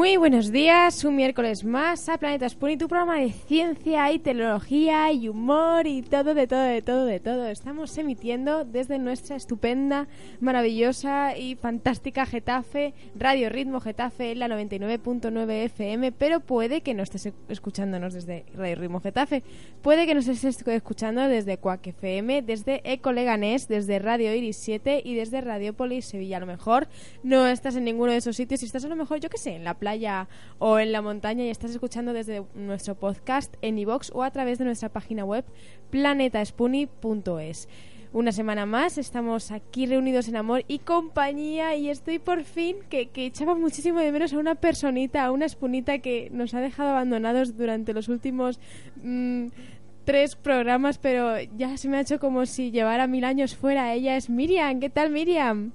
Muy buenos días, un miércoles más a Planeta Spoon y tu programa de ciencia y tecnología y humor y todo, de todo, de todo, de todo. Estamos emitiendo desde nuestra estupenda, maravillosa y fantástica Getafe, Radio Ritmo Getafe, en la 99.9 FM, pero puede que no estés escuchándonos desde Radio Ritmo Getafe, puede que nos estés escuchando desde Cuac FM, desde Ecoleganés, desde Radio Iris 7 y desde Radiopolis Sevilla. A lo mejor no estás en ninguno de esos sitios y estás a lo mejor, yo qué sé, en la playa o en la montaña y estás escuchando desde nuestro podcast en iVox o a través de nuestra página web planetaspuni.es. Una semana más estamos aquí reunidos en amor y compañía y estoy por fin que, echaba muchísimo de menos a una personita, a una espunita que nos ha dejado abandonados durante los últimos mm, tres programas, pero ya se me ha hecho como si llevara mil años fuera. Ella es Miriam. ¿Qué tal Miriam?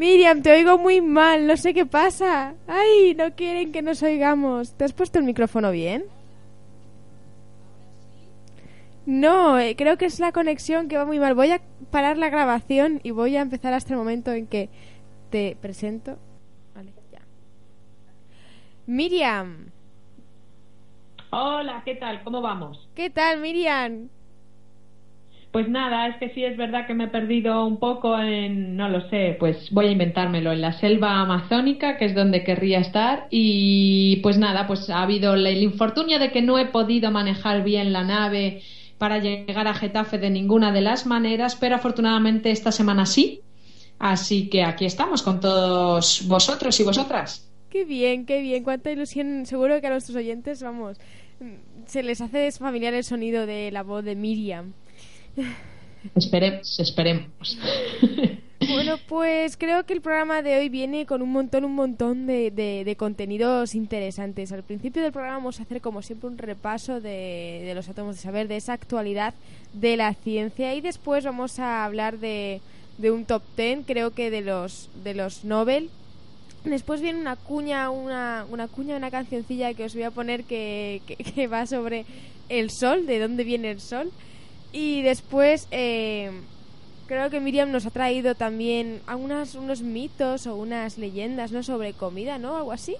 Miriam, te oigo muy mal, no sé qué pasa. Ay, no quieren que nos oigamos. ¿Te has puesto el micrófono bien? No, eh, creo que es la conexión que va muy mal. Voy a parar la grabación y voy a empezar hasta el momento en que te presento. Vale, ya. Miriam. Hola, ¿qué tal? ¿Cómo vamos? ¿Qué tal, Miriam? Pues nada, es que sí es verdad que me he perdido un poco en, no lo sé, pues voy a inventármelo, en la selva amazónica, que es donde querría estar, y pues nada, pues ha habido el infortunio de que no he podido manejar bien la nave para llegar a Getafe de ninguna de las maneras, pero afortunadamente esta semana sí, así que aquí estamos con todos vosotros y vosotras. Qué bien, qué bien, cuánta ilusión, seguro que a nuestros oyentes, vamos, se les hace familiar el sonido de la voz de Miriam. Esperemos, esperemos. Bueno, pues creo que el programa de hoy viene con un montón, un montón de, de, contenidos interesantes. Al principio del programa vamos a hacer, como siempre, un repaso de, de, los átomos de saber, de esa actualidad de la ciencia. Y después vamos a hablar de, de un top ten, creo que de los, de los Nobel. Después viene una cuña, una, una cuña, una cancioncilla que os voy a poner que, que va sobre el sol, de dónde viene el sol. Y después eh, creo que Miriam nos ha traído también algunas, unos mitos o unas leyendas ¿no? sobre comida, ¿no? Algo así.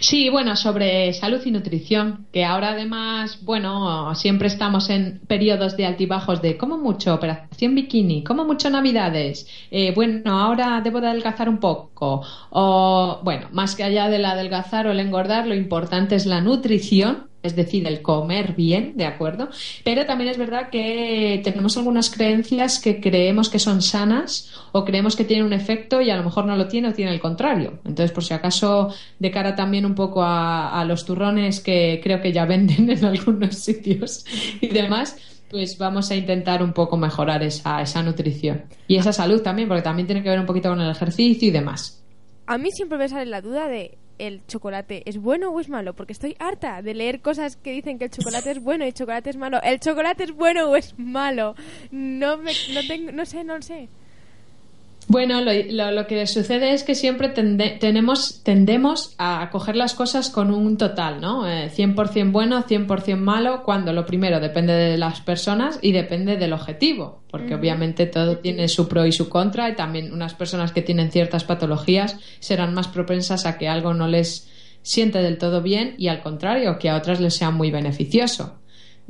Sí, bueno, sobre salud y nutrición, que ahora además, bueno, siempre estamos en periodos de altibajos de como mucho operación bikini, como mucho navidades, eh, bueno, ahora debo de adelgazar un poco, o bueno, más que allá del adelgazar o el engordar, lo importante es la nutrición es decir, el comer bien, ¿de acuerdo? Pero también es verdad que tenemos algunas creencias que creemos que son sanas o creemos que tienen un efecto y a lo mejor no lo tiene o tiene el contrario. Entonces, por si acaso, de cara también un poco a, los turrones que creo que ya venden en algunos sitios y demás, pues vamos a intentar un poco mejorar esa, esa nutrición y esa salud también, porque también tiene que ver un poquito con el ejercicio y demás. A mí siempre me sale la duda de el chocolate es bueno o es malo, porque estoy harta de leer cosas que dicen que el chocolate es bueno y el chocolate es malo. ¿El chocolate es bueno o es malo? No, me, no, tengo, no sé, no sé. Bueno, lo, que sucede es que siempre tenemos, tendemos a coger las cosas con un total, ¿no? 100% eh, bueno, 100% malo, cuando lo primero depende de las personas y depende del objetivo, porque obviamente todo tiene su pro y su contra y también unas personas que tienen ciertas patologías serán más propensas a que algo no les siente del todo bien y al contrario, que a otras les sea muy beneficioso.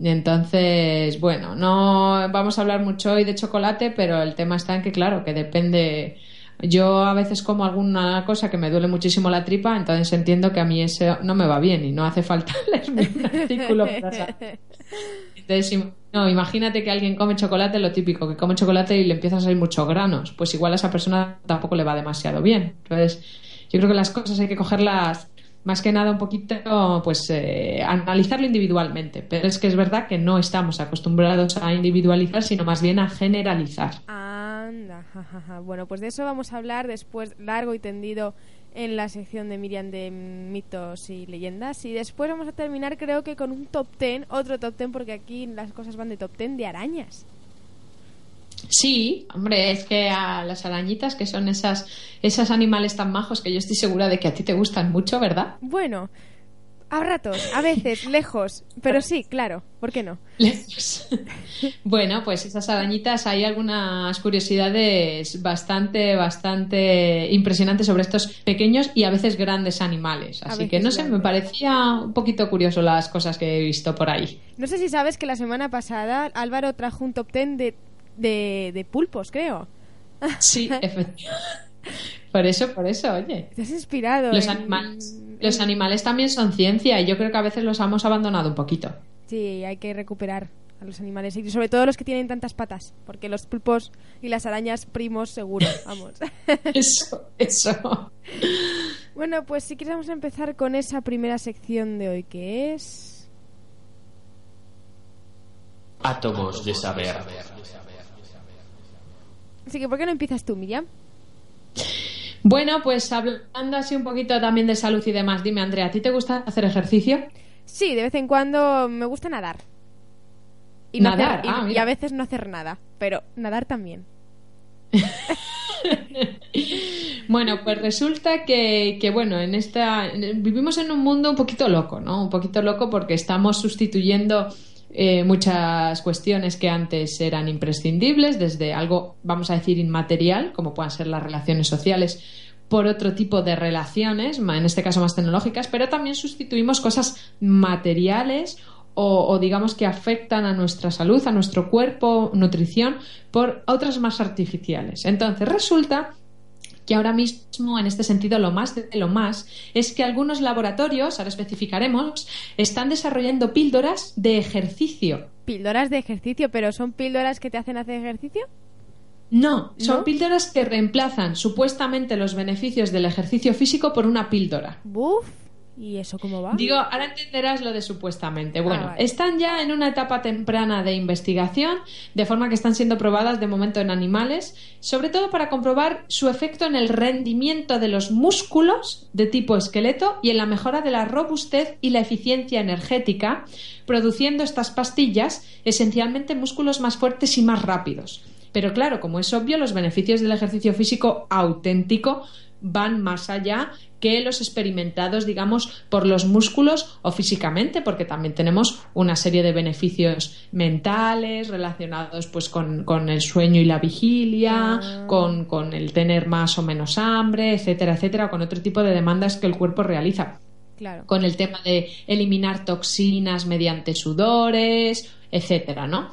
Entonces, bueno, no vamos a hablar mucho hoy de chocolate, pero el tema está en que, claro, que depende. Yo a veces como alguna cosa que me duele muchísimo la tripa, entonces entiendo que a mí eso no me va bien y no hace falta un artículo Entonces, no, imagínate que alguien come chocolate, lo típico, que come chocolate y le empiezan a salir muchos granos. Pues igual a esa persona tampoco le va demasiado bien. Entonces, yo creo que las cosas hay que cogerlas más que nada un poquito, pues, eh, analizarlo individualmente. Pero es que es verdad que no estamos acostumbrados a individualizar, sino más bien a generalizar. Anda, Bueno, pues de eso vamos a hablar después largo y tendido en la sección de Miriam de mitos y leyendas. Y después vamos a terminar, creo que con un top ten, otro top ten, porque aquí las cosas van de top ten de arañas. Sí, hombre, es que a las arañitas, que son esas, esas animales tan majos que yo estoy segura de que a ti te gustan mucho, ¿verdad? Bueno, a ratos, a veces, lejos, pero sí, claro, ¿por qué no? Lejos. bueno, pues esas arañitas, hay algunas curiosidades bastante, bastante impresionantes sobre estos pequeños y a veces grandes animales. Así que no sé, me parecía un poquito curioso las cosas que he visto por ahí. No sé si sabes que la semana pasada Álvaro trajo un top ten de de, pulpos, creo. Sí, efectivamente. Por eso, por eso, oye. Te has inspirado. Los, animales, los animales también son ciencia y yo creo que a veces los hemos abandonado un poquito. Sí, hay que recuperar a los animales y sobre todo los que tienen tantas patas, porque los pulpos y las arañas primos seguro, vamos. eso, eso. Bueno, pues si quieres vamos a empezar con esa primera sección de hoy que es átomos de saber. Así que, ¿por qué no empiezas tú, Miriam? Bueno, pues hablando así un poquito también de salud y demás, dime, Andrea, ¿a ti te gusta hacer ejercicio? Sí, de vez en cuando me gusta nadar. Y nadar, ah, y, a veces no hacer nada, pero nadar también. bueno, pues resulta que, que, bueno, en esta vivimos en un mundo un poquito loco, ¿no? Un poquito loco porque estamos sustituyendo eh, muchas cuestiones que antes eran imprescindibles, desde algo, vamos a decir, inmaterial, como puedan ser las relaciones sociales, por otro tipo de relaciones, en este caso más tecnológicas, pero también sustituimos cosas materiales o, digamos que afectan a nuestra salud, a nuestro cuerpo, nutrición, por otras más artificiales. Entonces, resulta que ahora mismo, en este sentido, lo más de lo más es que algunos laboratorios, ahora especificaremos, están desarrollando píldoras de ejercicio. Píldoras de ejercicio, pero ¿son píldoras que te hacen hacer ejercicio? No, son píldoras que reemplazan supuestamente los beneficios del ejercicio físico por una píldora. Buf. ¿Y eso cómo va? Digo, ahora entenderás lo de supuestamente. Ah, bueno, están ya en una etapa temprana de investigación, de forma que están siendo probadas de momento en animales, sobre todo para comprobar su efecto en el rendimiento de los músculos de tipo esqueleto y en la mejora de la robustez y la eficiencia energética, produciendo estas pastillas esencialmente músculos más fuertes y más rápidos. Pero claro, como es obvio, los beneficios del ejercicio físico auténtico van más allá que los experimentados, digamos, por los músculos o físicamente, porque también tenemos una serie de beneficios mentales relacionados pues con, el sueño y la vigilia, ah. con, con el tener más o menos hambre, etcétera, etcétera, con otro tipo de demandas que el cuerpo realiza. Claro. Con el tema de eliminar toxinas mediante sudores, etcétera, ¿no?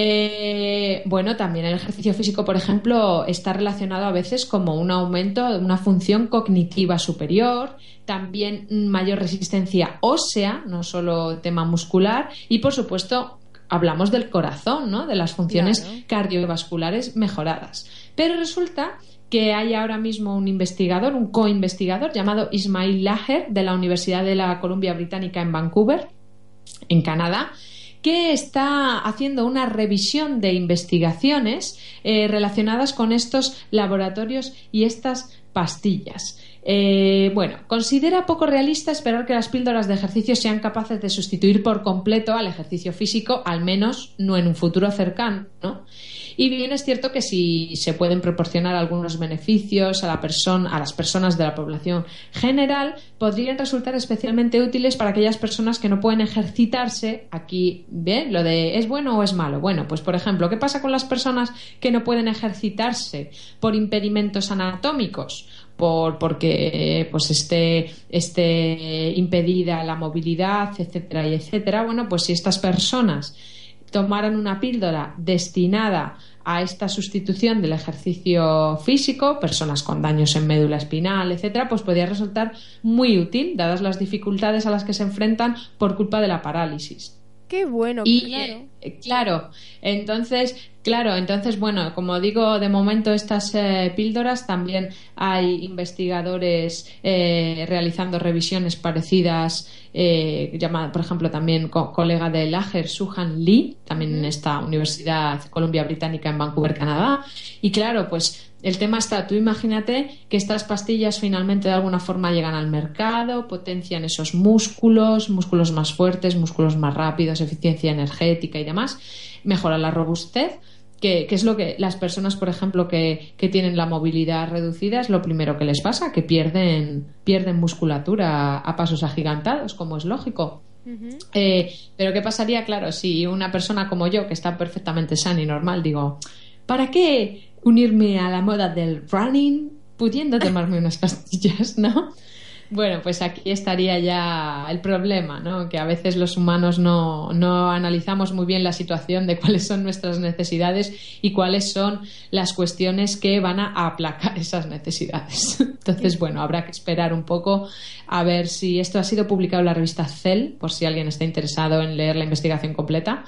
Eh, bueno, también el ejercicio físico, por ejemplo, está relacionado a veces como un aumento de una función cognitiva superior, también mayor resistencia ósea, no solo tema muscular, y por supuesto hablamos del corazón, ¿no? De las funciones cardiovasculares mejoradas. Pero resulta que hay ahora mismo un investigador, un co-investigador llamado Ismail Laher de la Universidad de la Columbia Británica en Vancouver, en Canadá, que está haciendo una revisión de investigaciones eh, relacionadas con estos laboratorios y estas pastillas. Eh, bueno, considera poco realista esperar que las píldoras de ejercicio sean capaces de sustituir por completo al ejercicio físico, al menos no en un futuro cercano. Y bien es cierto que si se pueden proporcionar algunos beneficios a la persona, a las personas de la población general, podrían resultar especialmente útiles para aquellas personas que no pueden ejercitarse. Aquí, ¿bien? Lo de ¿es bueno o es malo? Bueno, pues por ejemplo, ¿qué pasa con las personas que no pueden ejercitarse por impedimentos anatómicos? por porque pues esté, esté impedida la movilidad, etcétera y etcétera. Bueno, pues si estas personas tomaran una píldora destinada a esta sustitución del ejercicio físico, personas con daños en médula espinal, etcétera, pues podría resultar muy útil, dadas las dificultades a las que se enfrentan por culpa de la parálisis. Qué bueno, y, claro. eh, claro, entonces, claro, entonces, bueno, como digo, de momento estas eh, píldoras también hay investigadores eh, realizando revisiones parecidas, llamada, por ejemplo, también co colega de Lager, Suhan Lee, también en esta Universidad Columbia Británica en Vancouver, Canadá. Y claro, pues el tema está, tú imagínate que estas pastillas finalmente de alguna forma llegan al mercado, potencian esos músculos, músculos más fuertes, músculos más rápidos, eficiencia energética y demás, mejora la robustez, que, es lo que las personas, por ejemplo, que, tienen la movilidad reducida, es lo primero que les pasa, que pierden, pierden musculatura a, pasos agigantados, como es lógico. Eh, pero ¿qué pasaría, claro, si una persona como yo, que está perfectamente sana y normal, digo, ¿para qué unirme a la moda del running pudiendo tomarme unas pastillas, ¿no? Bueno, pues aquí estaría ya el problema, ¿no? Que a veces los humanos no, no, analizamos muy bien la situación de cuáles son nuestras necesidades y cuáles son las cuestiones que van a aplacar esas necesidades. Entonces, bueno, habrá que esperar un poco a ver si esto ha sido publicado en la revista Cell, por si alguien está interesado en leer la investigación completa.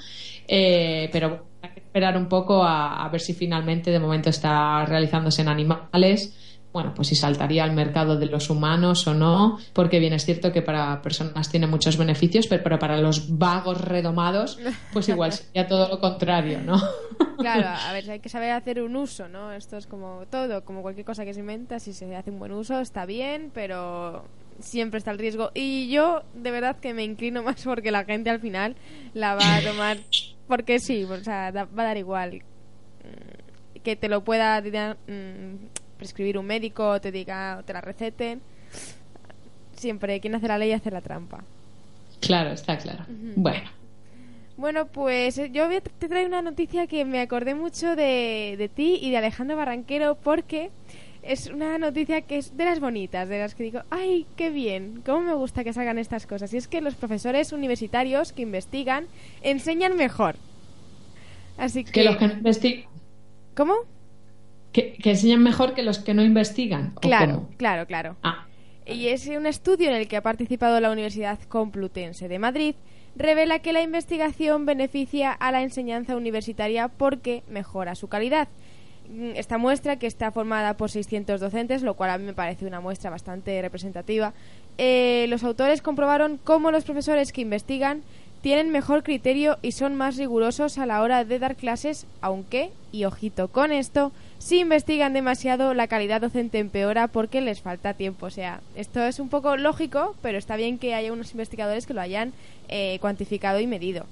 Eh, pero hay que esperar un poco a, ver si finalmente de momento está realizándose en animales bueno, pues si saltaría al mercado de los humanos o no, porque bien es cierto que para personas tiene muchos beneficios, pero, para los vagos redomados, pues igual sería todo lo contrario, ¿no? Claro, a ver, hay que saber hacer un uso, ¿no? Esto es como todo, como cualquier cosa que se inventa, si se hace un buen uso está bien, pero siempre está el riesgo. Y yo de verdad que me inclino más porque la gente al final la va a tomar porque sí, o sea, va a dar igual mm, que te lo pueda mm, prescribir un médico, te diga, te la receten. Siempre quien hace la ley hace la trampa. Claro, está claro. Bueno. Bueno, pues eh, yo te traigo una noticia que me acordé mucho de, de ti y de Alejandro Barranquero porque es una noticia que es de las bonitas, de las que digo, ay, qué bien, cómo me gusta que salgan estas cosas. Y es que los profesores universitarios que investigan enseñan mejor. Así que... Que los que investigan. ¿Cómo? Que, enseñan mejor que los que no investigan. Claro, claro, claro. Ah. Y es un estudio en el que ha participado la Universidad Complutense de Madrid revela que la investigación beneficia a la enseñanza universitaria porque mejora su calidad. Mm, esta muestra, que está formada por 600 docentes, lo cual a mí me parece una muestra bastante representativa, eh, los autores comprobaron cómo los profesores que investigan tienen mejor criterio y son más rigurosos a la hora de dar clases, aunque, y ojito con esto, si investigan demasiado la calidad docente empeora porque les falta tiempo. O sea, esto es un poco lógico, pero está bien que haya unos investigadores que lo hayan eh, cuantificado y medido.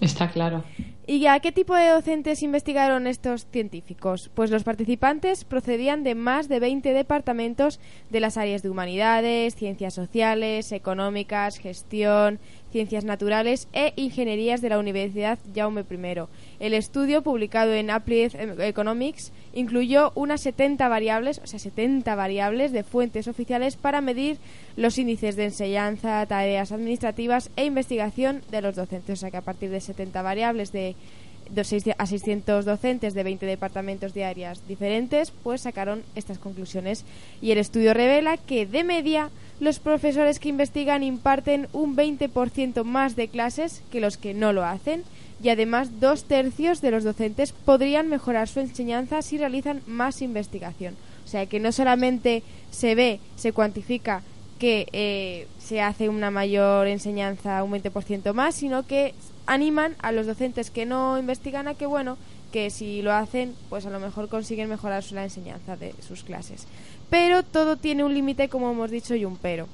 Está claro. ¿Y a qué tipo de docentes investigaron estos científicos? Pues los participantes procedían de más de 20 departamentos de las áreas de humanidades, ciencias sociales, económicas, gestión, ciencias naturales e ingenierías de la Universidad Jaume I. El estudio, publicado en Applied Economics, incluyó unas 70 variables, o sea, 70 variables de fuentes oficiales para medir los índices de enseñanza, tareas administrativas e investigación de los docentes. O sea, que a partir de 70 variables de a 600 docentes de 20 departamentos de áreas diferentes, pues sacaron estas conclusiones. Y el estudio revela que, de media, los profesores que investigan imparten un 20% más de clases que los que no lo hacen y además dos tercios de los docentes podrían mejorar su enseñanza si realizan más investigación. O sea que no solamente se ve, se cuantifica que eh, se hace una mayor enseñanza, un 20% más, sino que animan a los docentes que no investigan a que, bueno, que si lo hacen, pues a lo mejor consiguen mejorar la enseñanza de sus clases. Pero todo tiene un límite, como hemos dicho, y un pero.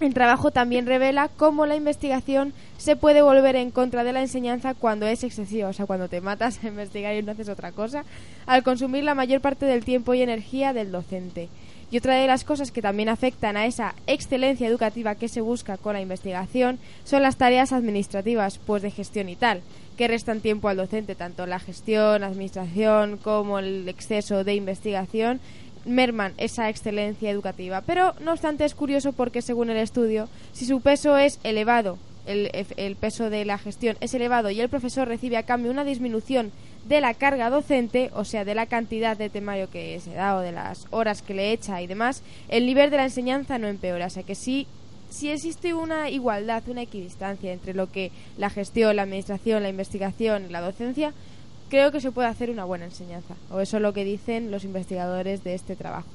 El trabajo también revela cómo la investigación se puede volver en contra de la enseñanza cuando es excesiva, o sea, cuando te matas a investigar y no haces otra cosa, al consumir la mayor parte del tiempo y energía del docente. Y otra de las cosas que también afectan a esa excelencia educativa que se busca con la investigación son las tareas administrativas, pues de gestión y tal, que restan tiempo al docente, tanto la gestión, administración como el exceso de investigación merman esa excelencia educativa. Pero, no obstante, es curioso porque, según el estudio, si su peso es elevado, el, el, peso de la gestión es elevado y el profesor recibe a cambio una disminución de la carga docente, o sea, de la cantidad de temario que se da o de las horas que le echa y demás, el nivel de la enseñanza no empeora. O sea que sí, sí existe una igualdad, una equidistancia entre lo que la gestión, la administración, la investigación y la docencia, creo que se puede hacer una buena enseñanza. O eso es lo que dicen los investigadores de este trabajo.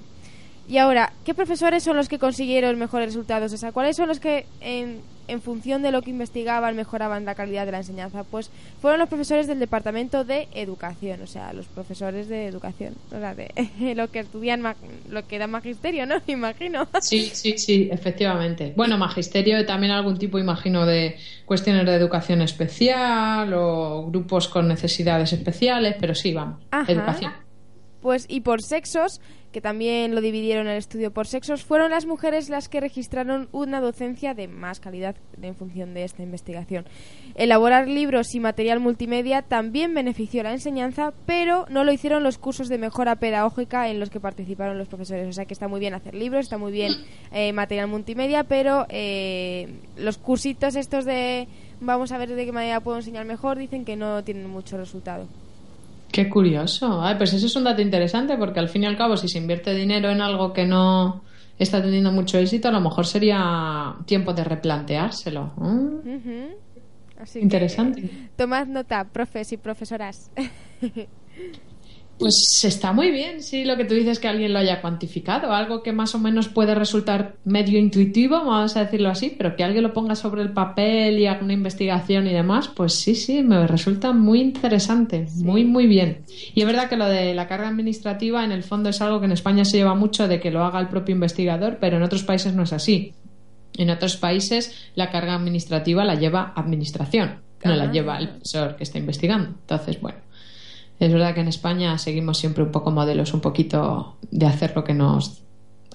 Y ahora, ¿qué profesores son los que consiguieron mejores resultados? O sea, ¿cuáles son los que en, en función de lo que investigaban mejoraban la calidad de la enseñanza? Pues fueron los profesores del departamento de educación, o sea, los profesores de educación, o sea, de lo que estudian, lo que da magisterio, ¿no? Imagino. Sí, sí, sí, efectivamente. Bueno, magisterio también algún tipo, imagino, de cuestiones de educación especial o grupos con necesidades especiales, pero sí, vamos, educación. Pues y por sexos, que también lo dividieron el estudio por sexos, fueron las mujeres las que registraron una docencia de más calidad en función de esta investigación. Elaborar libros y material multimedia también benefició la enseñanza, pero no lo hicieron los cursos de mejora pedagógica en los que participaron los profesores. O sea que está muy bien hacer libros, está muy bien eh, material multimedia, pero eh, los cursitos estos de vamos a ver de qué manera puedo enseñar mejor dicen que no tienen mucho resultado. Qué curioso. Ay, pues eso es un dato interesante porque al fin y al cabo si se invierte dinero en algo que no está teniendo mucho éxito, a lo mejor sería tiempo de replanteárselo. ¿eh? interesante. tomad nota, profes y profesoras. Pues está muy bien, sí, lo que tú dices que alguien lo haya cuantificado, algo que más o menos puede resultar medio intuitivo, vamos a decirlo así, pero que alguien lo ponga sobre el papel y haga una investigación y demás, pues sí, sí, me resulta muy interesante, muy, muy bien. Y es verdad que lo de la carga administrativa en el fondo es algo que en España se lleva mucho de que lo haga el propio investigador, pero en otros países no es así. En otros países la carga administrativa la lleva administración, no la lleva el profesor que está investigando. Entonces, bueno. Es verdad que en España seguimos siempre un poco modelos, un poquito de hacer lo que nos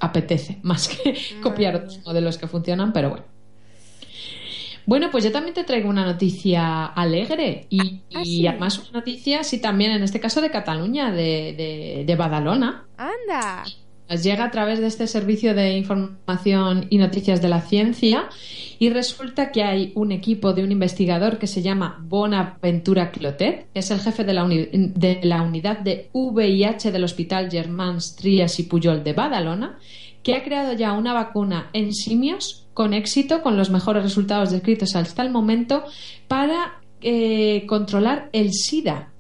apetece, más que copiar otros modelos que funcionan, pero bueno. Bueno, pues yo también te traigo una noticia alegre y, ah, además una noticia, sí, también en este caso de Cataluña, de, de, de Badalona. ¡Anda! Nos llega a través de este servicio de información y noticias de la ciencia y resulta que hay un equipo de un investigador que se llama Bonaventura Clotet, que es el jefe de la, unidad de VIH del Hospital Germans Trias y Puyol de Badalona, que ha creado ya una vacuna en simios con éxito, con los mejores resultados descritos hasta el momento, para eh, controlar el SIDA,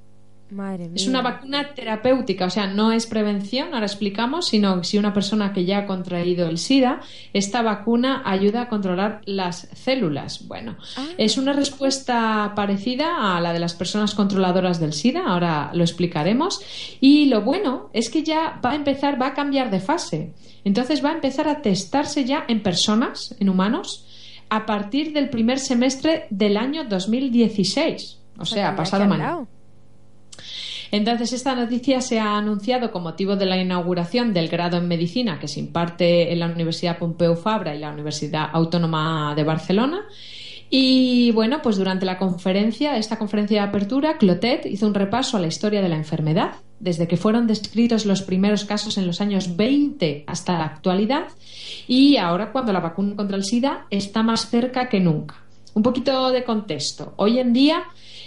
es una vacuna terapéutica, o sea, no es prevención, ahora explicamos, sino si una persona que ya ha contraído el SIDA, esta vacuna ayuda a controlar las células. Bueno, ah. es una respuesta parecida a la de las personas controladoras del SIDA, ahora lo explicaremos. Y lo bueno es que ya va a empezar, va a cambiar de fase. Entonces va a empezar a testarse ya en personas, en humanos, a partir del primer semestre del año 2016. O, sea, ha pasado mañana. Entonces, esta noticia se ha anunciado con motivo de la inauguración del grado en medicina que se imparte en la Universidad Pompeu Fabra y la Universidad Autónoma de Barcelona. Y bueno, pues durante la conferencia, esta conferencia de apertura, Clotet hizo un repaso a la historia de la enfermedad, desde que fueron descritos los primeros casos en los años 20 hasta la actualidad, y ahora cuando la vacuna contra el SIDA está más cerca que nunca. Un poquito de contexto. Hoy en día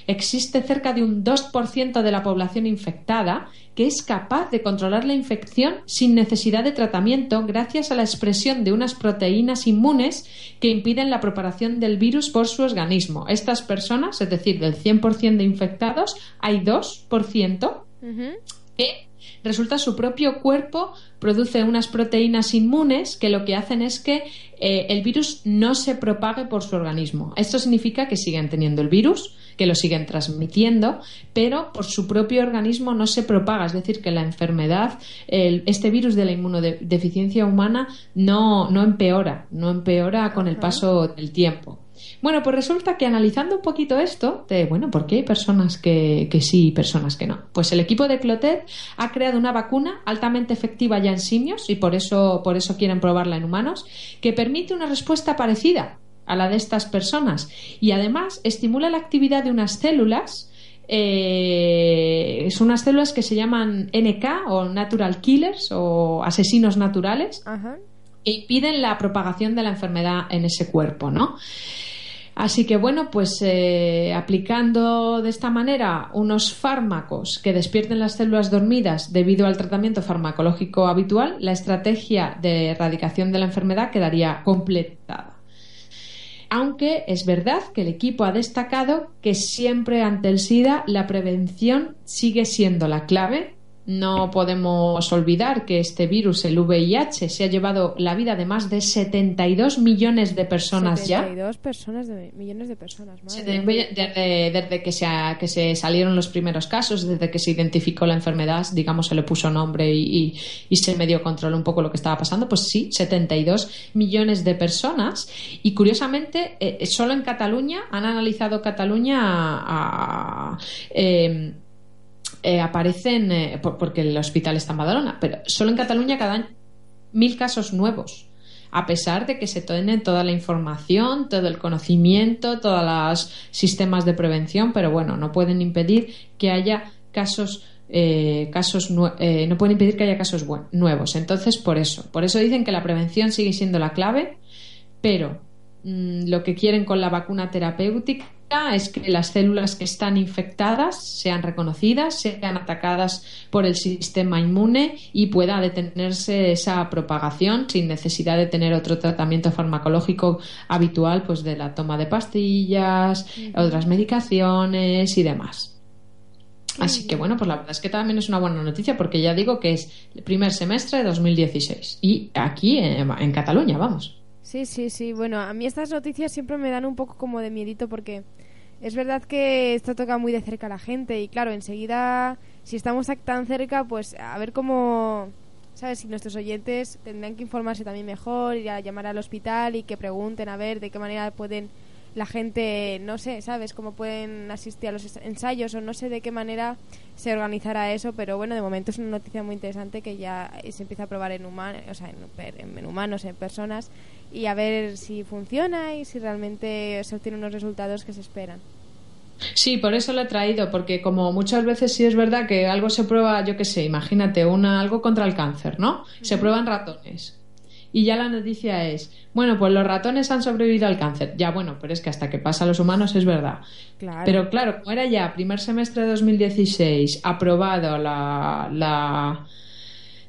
existe cerca de un 2% de la población infectada que es capaz de controlar la infección sin necesidad de tratamiento gracias a la expresión de unas proteínas inmunes que impiden la propagación del virus por su organismo. Estas personas, es decir, del 100% de infectados, hay 2% que resulta su propio cuerpo produce unas proteínas inmunes que lo que hacen es que eh, el virus no se propague por su organismo. Esto significa que siguen teniendo el virus, que lo siguen transmitiendo, pero por su propio organismo no se propaga. Es decir, que la enfermedad, este virus de la inmunodeficiencia humana no, no empeora, no empeora con el paso del tiempo. Bueno, pues resulta que analizando un poquito esto, de bueno, ¿por qué hay personas que, sí y personas que no? Pues el equipo de Clotet ha creado una vacuna altamente efectiva ya en simios y por eso, por eso quieren probarla en humanos, que permite una respuesta parecida a la de estas personas y además estimula la actividad de unas células eh, son unas células que se llaman NK o Natural Killers o asesinos naturales e impiden la propagación de la enfermedad en ese cuerpo, ¿no? Así que bueno, pues eh, aplicando de esta manera unos fármacos que despierten las células dormidas debido al tratamiento farmacológico habitual, la estrategia de erradicación de la enfermedad quedaría completada. Aunque es verdad que el equipo ha destacado que siempre ante el SIDA la prevención sigue siendo la clave no podemos olvidar que este virus, el VIH, se ha llevado la vida de más de 72 millones de personas 72 ya. personas, de, millones de personas. Desde, desde, que, se que se salieron los primeros casos, desde que se identificó la enfermedad, digamos, se le puso nombre y, se medio controló un poco lo que estaba pasando, pues sí, 72 millones de personas. Y curiosamente, eh, solo en Cataluña han analizado Cataluña a, eh, eh, aparecen, eh, porque el hospital está en Badalona, pero solo en Cataluña cada año mil casos nuevos, a pesar de que se tiene toda la información, todo el conocimiento, todos los sistemas de prevención, pero bueno, no pueden impedir que haya casos eh, casos no pueden impedir que haya casos nuevos. Entonces, por eso, por eso dicen que la prevención sigue siendo la clave, pero mm, lo que quieren con la vacuna terapéutica es que las células que están infectadas sean reconocidas, sean atacadas por el sistema inmune y pueda detenerse esa propagación sin necesidad de tener otro tratamiento farmacológico habitual, pues de la toma de pastillas, otras medicaciones y demás. Así que bueno, pues la verdad es que también es una buena noticia porque ya digo que es el primer semestre de 2016 y aquí en Cataluña, vamos. Sí, sí, sí. Bueno, a mí estas noticias siempre me dan un poco como de miedito porque es verdad que esto toca muy de cerca a la gente y claro, enseguida, si estamos tan cerca, pues a ver cómo, ¿sabes? Si nuestros oyentes tendrán que informarse también mejor, ir a llamar al hospital y que pregunten a ver de qué manera pueden la gente, no sé, ¿sabes? Cómo pueden asistir a los ensayos o no sé de qué manera se organizará eso, pero bueno, de momento es una noticia muy interesante que ya se empieza a probar en humanos, o sea, en, humanos, en personas, y a ver si funciona y si realmente se obtienen unos resultados que se esperan. Sí, por eso lo he traído, porque como muchas veces sí es verdad que algo se prueba, yo qué sé, imagínate, una, algo contra el cáncer, ¿no? Se prueban ratones y ya la noticia es, bueno, pues los ratones han sobrevivido al cáncer. Ya, bueno, pero es que hasta que pasa a los humanos es verdad. Pero claro, como era ya primer semestre de 2016 aprobado la, la,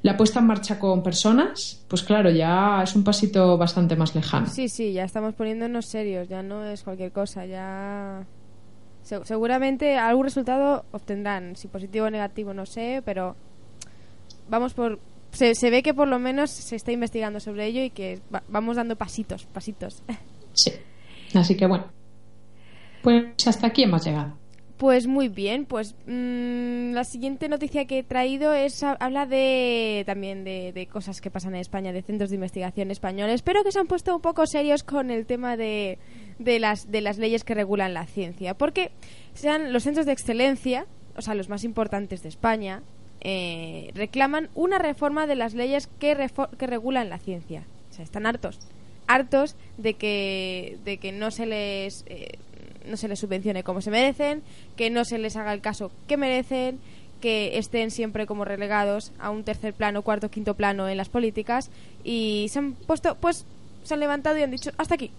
la puesta en marcha con personas, pues claro, ya es un pasito bastante más lejano. Sí, sí, ya estamos poniéndonos serios, ya no es cualquier cosa, ya... seguramente algún resultado obtendrán, si positivo o negativo no sé, pero vamos por se, ve que por lo menos se está investigando sobre ello y que vamos dando pasitos, pasitos. Sí. Así que bueno. Pues hasta aquí hemos llegado. Pues muy bien, pues mm, la siguiente noticia que he traído es habla de también de, cosas que pasan en España, de centros de investigación españoles, pero que se han puesto un poco serios con el tema de, de, las, de las leyes que regulan la ciencia, porque sean los centros de excelencia, o sea, los más importantes de España, eh, reclaman una reforma de las leyes que, que regulan la ciencia. O sea, están hartos. Hartos de que, de que no se les... Eh, no se les subvencione como se merecen, que no se les haga el caso que merecen, que estén siempre como relegados a un tercer plano, cuarto, quinto plano en las políticas y se han puesto, pues se han levantado y han dicho hasta aquí.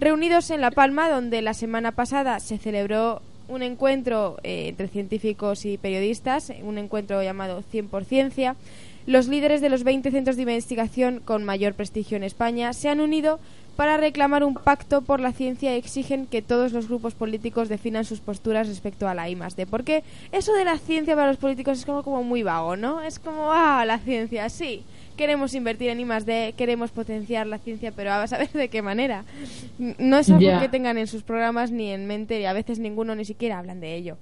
Reunidos en La Palma, donde la semana pasada se celebró un encuentro eh, entre científicos y periodistas, un encuentro llamado 100 por Ciencia. Los líderes de los 20 centros de investigación con mayor prestigio en España se han unido para reclamar un pacto por la ciencia y exigen que todos los grupos políticos definan sus posturas respecto a la I D. Porque eso de la ciencia para los políticos es como, como muy vago, ¿no? Es como, ah, la ciencia, sí, queremos invertir en I+D, queremos potenciar la ciencia, pero a saber de qué manera. No es algo que tengan en sus programas ni en mente y a veces ninguno ni siquiera hablan de ello.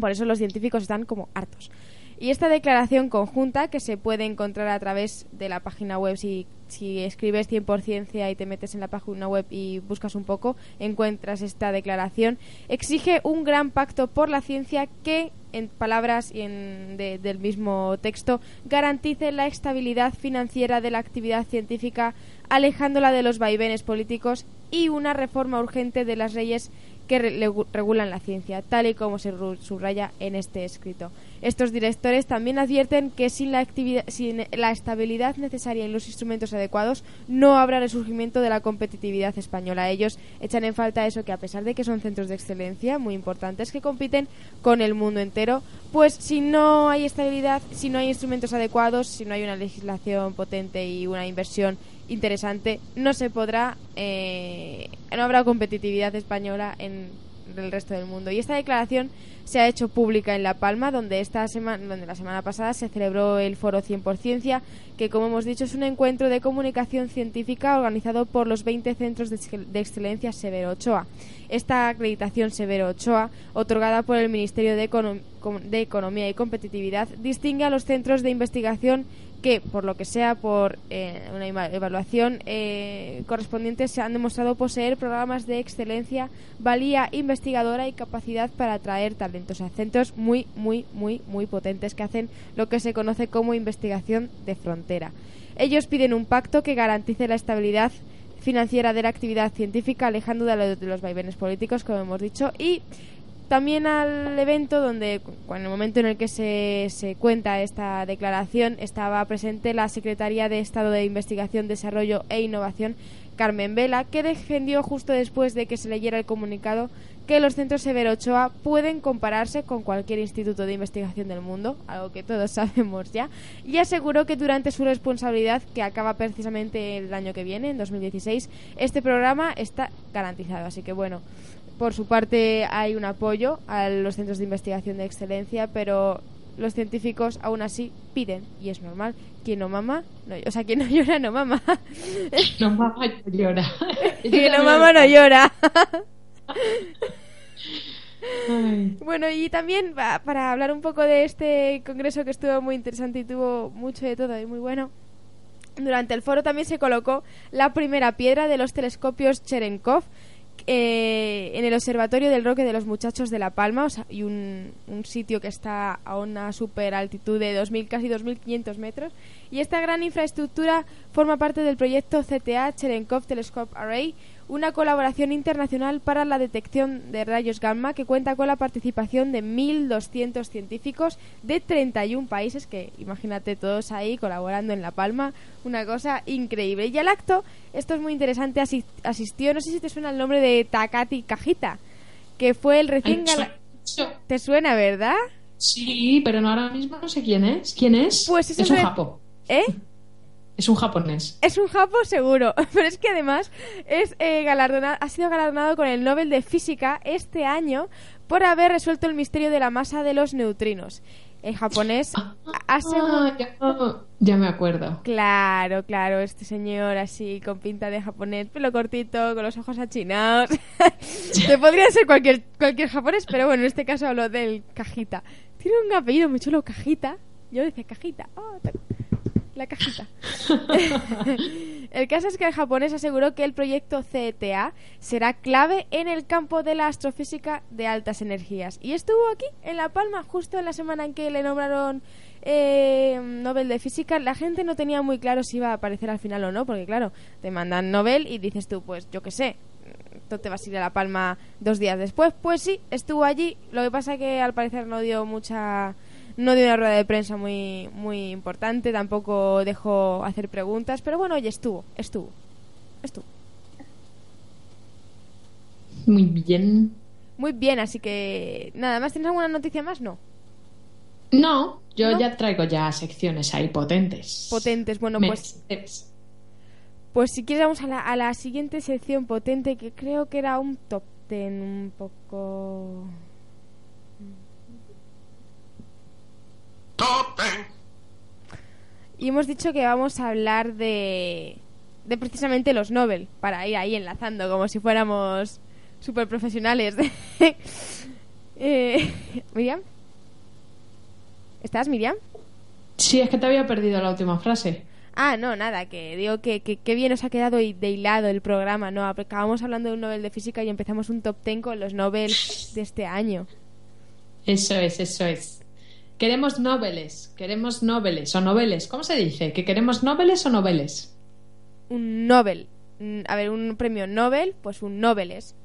Por eso los científicos están como hartos. Y esta declaración conjunta, que se puede encontrar a través de la página web, si, si escribes 100 ciencia y te metes en la página web y buscas un poco, encuentras esta declaración, exige un gran pacto por la ciencia que, en palabras y en, del mismo texto, garantice la estabilidad financiera de la actividad científica, alejándola de los vaivenes políticos y una reforma urgente de las leyes que regulan la ciencia, tal y como se subraya en este escrito. Estos directores también advierten que sin la, sin la estabilidad necesaria y los instrumentos adecuados no habrá resurgimiento de la competitividad española. Ellos echan en falta eso que a pesar de que son centros de excelencia muy importantes que compiten con el mundo entero, pues si no hay estabilidad, si no hay instrumentos adecuados, si no hay una legislación potente y una inversión interesante, no se podrá, eh, no habrá competitividad española en el resto del mundo. Y esta declaración se ha hecho pública en La Palma, donde esta semana, donde la semana pasada se celebró el Foro 100 por Ciencia, que como hemos dicho es un encuentro de comunicación científica organizado por los 20 centros de, excelencia Severo Ochoa. Esta acreditación Severo Ochoa, otorgada por el Ministerio de, de Economía y Competitividad, distingue a los centros de investigación que, por lo que sea, por eh, una evaluación eh, correspondiente, se han demostrado poseer programas de excelencia, valía investigadora y capacidad para atraer talentos a centros muy, muy, muy, muy potentes que hacen lo que se conoce como investigación de frontera. Ellos piden un pacto que garantice la estabilidad financiera de la actividad científica, alejando de los vaivenes políticos, como hemos dicho, y también al evento donde, en el momento en el que se, se, cuenta esta declaración, estaba presente la Secretaría de Estado de Investigación, Desarrollo e Innovación, Carmen Vela, que defendió justo después de que se leyera el comunicado que los centros Severo Ochoa pueden compararse con cualquier instituto de investigación del mundo, algo que todos sabemos ya, y aseguró que durante su responsabilidad, que acaba precisamente el año que viene, en 2016, este programa está garantizado. Así que bueno, por su parte hay un apoyo a los centros de investigación de excelencia, pero los científicos aún así piden, y es normal, quien no mama, no, o sea, quien no llora no mama. No mama no llora. quien no mama no llora. Bueno, y también para hablar un poco de este congreso que estuvo muy interesante y tuvo mucho de todo y muy bueno, durante el foro también se colocó la primera piedra de los telescopios Cherenkov, eh, en el Observatorio del Roque de los Muchachos de La Palma, y un, sitio que está a una super altitud de 2000, casi 2.500 metros. Y esta gran infraestructura forma parte del proyecto CTA Cherenkov Telescope Array, una colaboración internacional para la detección de rayos gamma que cuenta con la participación de 1.200 científicos de 31 países, que imagínate todos ahí colaborando en La Palma, una cosa increíble. Y al acto, esto es muy interesante, asistió, no sé si te suena el nombre de Takati Cajita, que fue el recién... ¿Te suena, verdad? Sí, pero no ahora mismo no sé quién es. ¿Quién es? Pues es, es un japo. ¿Eh? Es un japonés. Es un japo seguro, pero es que además es eh, galardonado, ha sido galardonado con el Nobel de Física este año por haber resuelto el misterio de la masa de los neutrinos. El japonés ah, ya, me acuerdo. Claro, claro, este señor así con pinta de japonés, pelo cortito, con los ojos achinados. Te podría ser cualquier, cualquier japonés, pero bueno, en este caso hablo del Cajita. Tiene un apellido muy chulo, Cajita. Yo decía Cajita. Oh, la cajita. el caso es que el japonés aseguró que el proyecto CETA será clave en el campo de la astrofísica de altas energías. Y estuvo aquí, en La Palma, justo en la semana en que le nombraron eh, Nobel de Física. La gente no tenía muy claro si iba a aparecer al final o no, porque claro, te mandan Nobel y dices tú, pues yo qué sé, tú te vas a ir a La Palma dos días después. Pues sí, estuvo allí. Lo que pasa que al parecer no dio mucha no dio una rueda de prensa muy, muy importante, tampoco dejó hacer preguntas, pero bueno, oye, estuvo, estuvo, estuvo. Muy bien. Muy bien, así que nada más, ¿tienes alguna noticia más? No. No, yo ya traigo ya secciones ahí potentes. Potentes, bueno, pues... Pues si quieres vamos a la, a la siguiente sección potente que creo que era un top ten un poco... y hemos dicho que vamos a hablar de, de precisamente los Nobel, para ir ahí enlazando como si fuéramos super profesionales. eh, Miriam, ¿estás Miriam? Sí, es que te había perdido la última frase. Ah, no, nada, que digo que, que, que bien os ha quedado de hilado el programa, ¿no? Acabamos hablando de un Nobel de Física y empezamos un top 10 con los Nobel de este año. Eso es, eso es. Queremos noveles, queremos noveles o noveles. ¿Cómo se dice? ¿Que queremos noveles o noveles? Un Nobel. Mm, A ver, un premio Nobel, pues un Nobeles.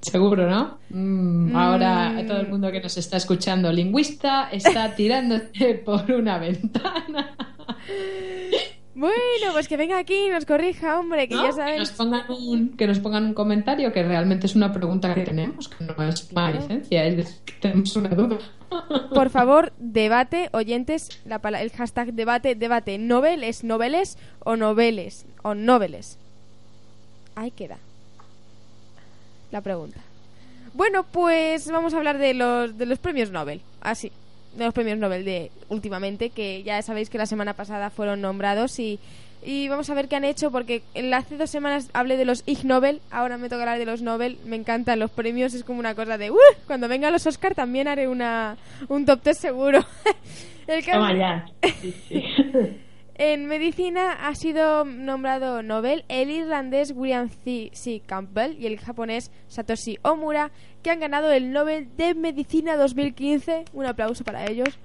Seguro, ¿no? Mm, Mm. Ahora todo el mundo que nos está escuchando lingüista está tirándose por una ventana. Bueno, pues que venga aquí y nos corrija, hombre, que ¿no? ya Que sabéis. nos, pongan un, que nos pongan un comentario que realmente es una pregunta que tenemos, que no es una licencia, es decir, que tenemos una duda. Por favor, debate, oyentes, la pala- el hashtag debate, debate. ¿Nobel es noveles o noveles? O noveles. Ahí queda. La pregunta. Bueno, pues vamos a hablar de los, de los premios Nobel. Así. De los premios Nobel de últimamente, que ya sabéis que la semana pasada fueron nombrados y, y vamos a ver qué han hecho, porque en hace dos semanas hablé de los Ig Nobel, ahora me toca hablar de los Nobel. Me encantan los premios, es como una cosa de. "Uh, Cuando vengan los Oscar también haré una, un top 3 seguro. El caso- Toma ya. en medicina ha sido nombrado Nobel el irlandés William C. C. Campbell y el japonés Satoshi Omura, que han ganado el Nobel de Medicina 2015. Un aplauso para ellos.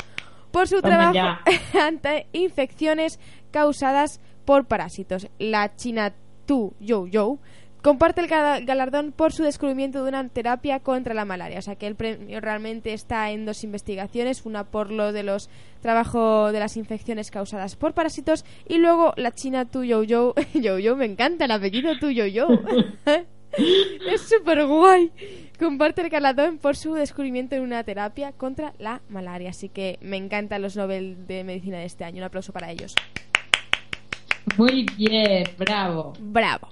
Por su trabajo ante infecciones causadas por parásitos. La China Tu Yo Yo comparte el gala- galardón por su descubrimiento de una terapia contra la malaria. O sea que el premio realmente está en dos investigaciones, una por lo de los trabajo de las infecciones causadas por parásitos y luego la China Tu Yo Yo. Yo Yo, me encanta el apellido Tu Yo Yo. es súper guay. Comparte el galardón por su descubrimiento de una terapia contra la malaria. Así que me encantan los Nobel de Medicina de este año. Un aplauso para ellos. Muy bien, bravo. Bravo.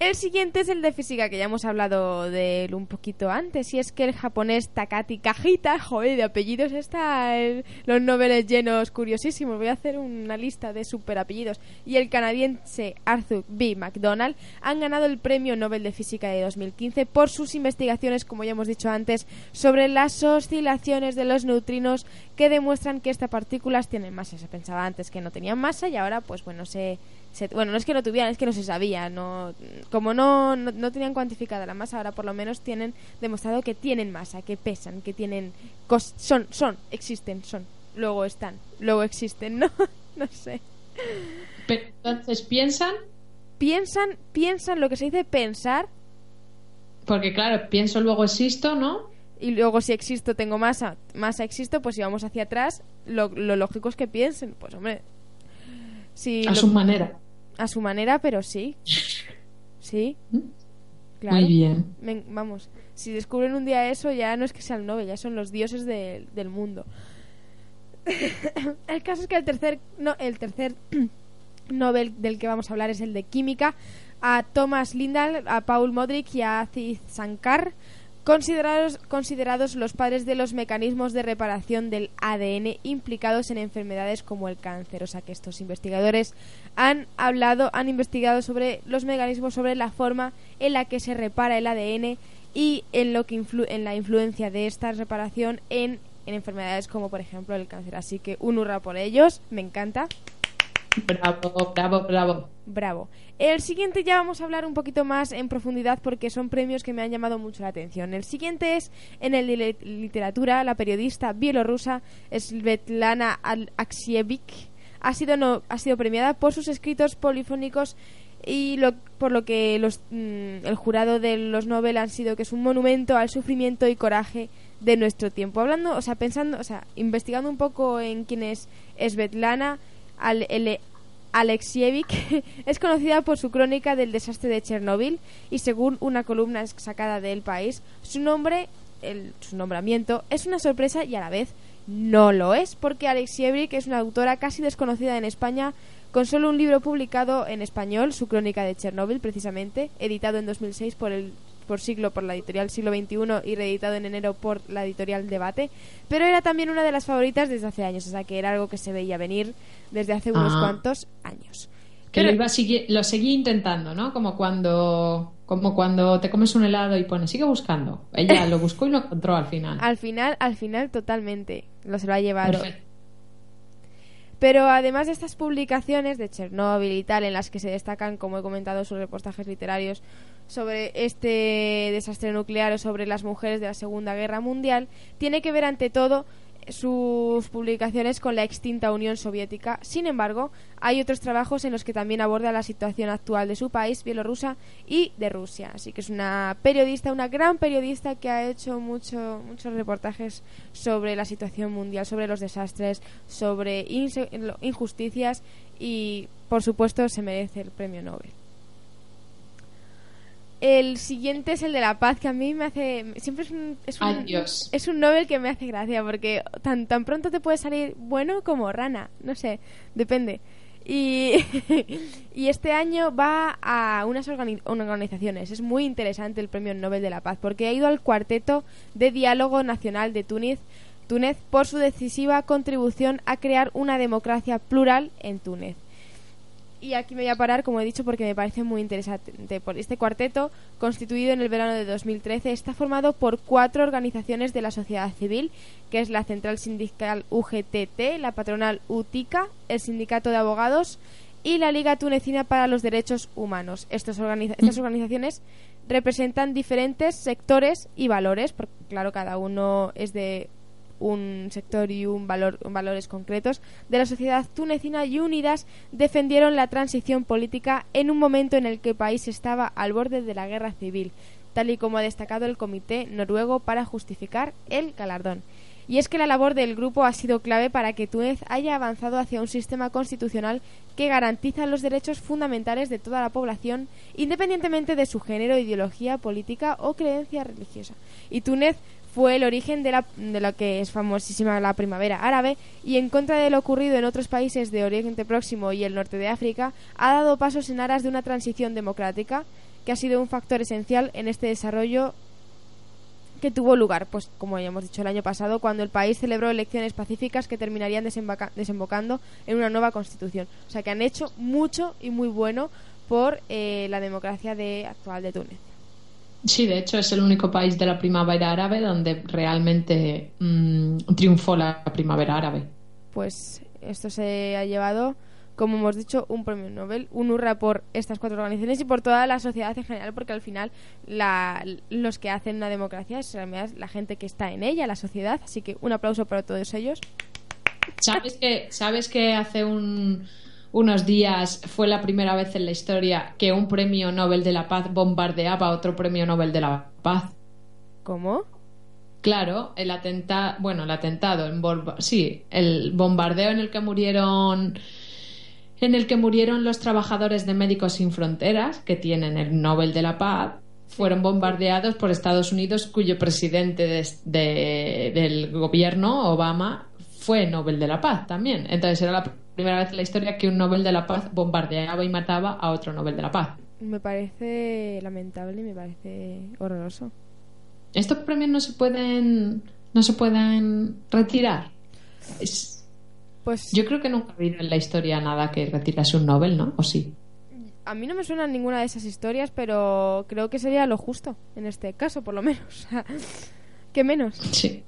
El siguiente es el de física, que ya hemos hablado de él un poquito antes, y es que el japonés Takati Kajita, joder, de apellidos está el- los noveles llenos curiosísimos, voy a hacer una lista de super apellidos, y el canadiense Arthur B. MacDonald han ganado el Premio Nobel de Física de 2015 por sus investigaciones, como ya hemos dicho antes, sobre las oscilaciones de los neutrinos que demuestran que estas partículas tienen masa. Se pensaba antes que no tenían masa y ahora, pues bueno, se se- bueno, no es que no tuvieran, es que no se sabía. No, como no, no, no tenían cuantificada la masa, ahora por lo menos tienen demostrado que tienen masa, que pesan, que tienen. cos- son, son, existen, son. Luego están, luego existen, ¿no? no sé. Pero entonces piensan, Piensan, piensan lo que se dice pensar, porque claro, pienso luego existo, ¿no? y luego si existo tengo masa, masa existo, pues si vamos hacia atrás, lo, lo lógico es que piensen. Pues hombre. Si A lo- su manera. A su manera, pero sí. Sí. Claro. Muy bien. Vamos, si descubren un día eso, ya no es que sean Nobel, ya son los dioses de- del mundo. el caso es que el tercer, no, el tercer Nobel del que vamos a hablar es el de química. A Thomas Lindahl, a Paul Modric y a Aziz Sankar, considerados, considerados los padres de los mecanismos de reparación del ADN implicados en enfermedades como el cáncer. O sea que estos investigadores han hablado, han investigado sobre los mecanismos, sobre la forma en la que se repara el ADN y en lo que influ- en la influencia de esta reparación en, en enfermedades como por ejemplo el cáncer. Así que un hurra por ellos, me encanta. Bravo, bravo, bravo. Bravo. El siguiente ya vamos a hablar un poquito más en profundidad porque son premios que me han llamado mucho la atención. El siguiente es en el de li- literatura, la periodista bielorrusa Svetlana Aksievich ha sido no- ha sido premiada por sus escritos polifónicos y lo, por lo que los, mm, el jurado de los Nobel han sido que es un monumento al sufrimiento y coraje de nuestro tiempo. Hablando, o sea, pensando, o sea, investigando un poco en quién es Svetlana Al- Ele- Alexievich es conocida por su crónica del desastre de Chernóbil y según una columna sacada de El País, su nombre, el, su nombramiento, es una sorpresa y a la vez no lo es, porque Alexievich es una autora casi desconocida en España con solo un libro publicado en español, su crónica de Chernóbil precisamente, editado en 2006 por el por siglo por la editorial Siglo XXI y reeditado en enero por la editorial Debate, pero era también una de las favoritas desde hace años, o sea que era algo que se veía venir desde hace unos Ah. cuantos años. Que lo, iba a seguir- lo seguí intentando, ¿no? Como cuando, como cuando te comes un helado y pones, sigue buscando. Ella lo buscó y lo encontró al final. Al final, al final, totalmente, lo se lo ha llevado. Perfecto. Pero además de estas publicaciones de Chernóbil y tal, en las que se destacan, como he comentado, sus reportajes literarios sobre este desastre nuclear o sobre las mujeres de la Segunda Guerra Mundial, tiene que ver ante todo sus publicaciones con la extinta Unión Soviética. Sin embargo, hay otros trabajos en los que también aborda la situación actual de su país, Bielorrusia y de Rusia. Así que es una periodista, una gran periodista que ha hecho mucho, muchos reportajes sobre la situación mundial, sobre los desastres, sobre injusticias y, por supuesto, se merece el premio Nobel. El siguiente es el de la paz, que a mí me hace... Siempre es un, es un, es un Nobel que me hace gracia, porque tan, tan pronto te puede salir bueno como rana, no sé, depende. Y, y este año va a unas organi- organizaciones. Es muy interesante el Premio Nobel de la Paz, porque ha ido al Cuarteto de Diálogo Nacional de Túnez, Túnez por su decisiva contribución a crear una democracia plural en Túnez. Y aquí me voy a parar, como he dicho, porque me parece muy interesante. Por este cuarteto, constituido en el verano de 2013, está formado por cuatro organizaciones de la sociedad civil, que es la Central Sindical UGTT, la patronal UTICA, el Sindicato de Abogados y la Liga Tunecina para los Derechos Humanos. Estos organiza- estas organizaciones representan diferentes sectores y valores, porque claro, cada uno es de un sector y un valor, valores concretos de la sociedad tunecina y unidas defendieron la transición política en un momento en el que el país estaba al borde de la guerra civil, tal y como ha destacado el comité noruego para justificar el galardón. Y es que la labor del grupo ha sido clave para que Túnez haya avanzado hacia un sistema constitucional que garantiza los derechos fundamentales de toda la población, independientemente de su género, ideología política o creencia religiosa. Y Túnez fue el origen de, la, de lo que es famosísima la primavera árabe y en contra de lo ocurrido en otros países de Oriente Próximo y el norte de África, ha dado pasos en aras de una transición democrática que ha sido un factor esencial en este desarrollo que tuvo lugar, pues como ya hemos dicho el año pasado, cuando el país celebró elecciones pacíficas que terminarían desemboca- desembocando en una nueva constitución. O sea que han hecho mucho y muy bueno por eh, la democracia de, actual de Túnez. Sí, de hecho es el único país de la primavera árabe donde realmente mm, triunfó la primavera árabe. Pues esto se ha llevado, como hemos dicho, un premio Nobel, un hurra por estas cuatro organizaciones y por toda la sociedad en general, porque al final la- los que hacen una democracia es realmente la gente que está en ella, la sociedad. Así que un aplauso para todos ellos. ¿Sabes que, ¿sabes que hace un- unos días fue la primera vez en la historia que un premio Nobel de la Paz bombardeaba otro premio Nobel de la Paz? ¿Cómo? Claro, el atentado, bueno, el atentado, en Borba- sí, el bombardeo en el que murieron en el que murieron los trabajadores de Médicos Sin Fronteras, que tienen el Nobel de la Paz, fueron bombardeados por Estados Unidos, cuyo presidente de- de- del gobierno, Obama, fue Nobel de la Paz también. Entonces era la primera vez en la historia que un Nobel de la Paz bombardeaba y mataba a otro Nobel de la Paz. Me parece lamentable y me parece horroroso. Estos premios no se pueden no se pueden retirar. Es- Pues yo creo que nunca ha habido en la historia nada que retirase un Nobel, ¿no? ¿O sí? a mí no me suena ninguna de esas historias, pero creo que sería lo justo en este caso, por lo menos. ¿Qué menos? Sí.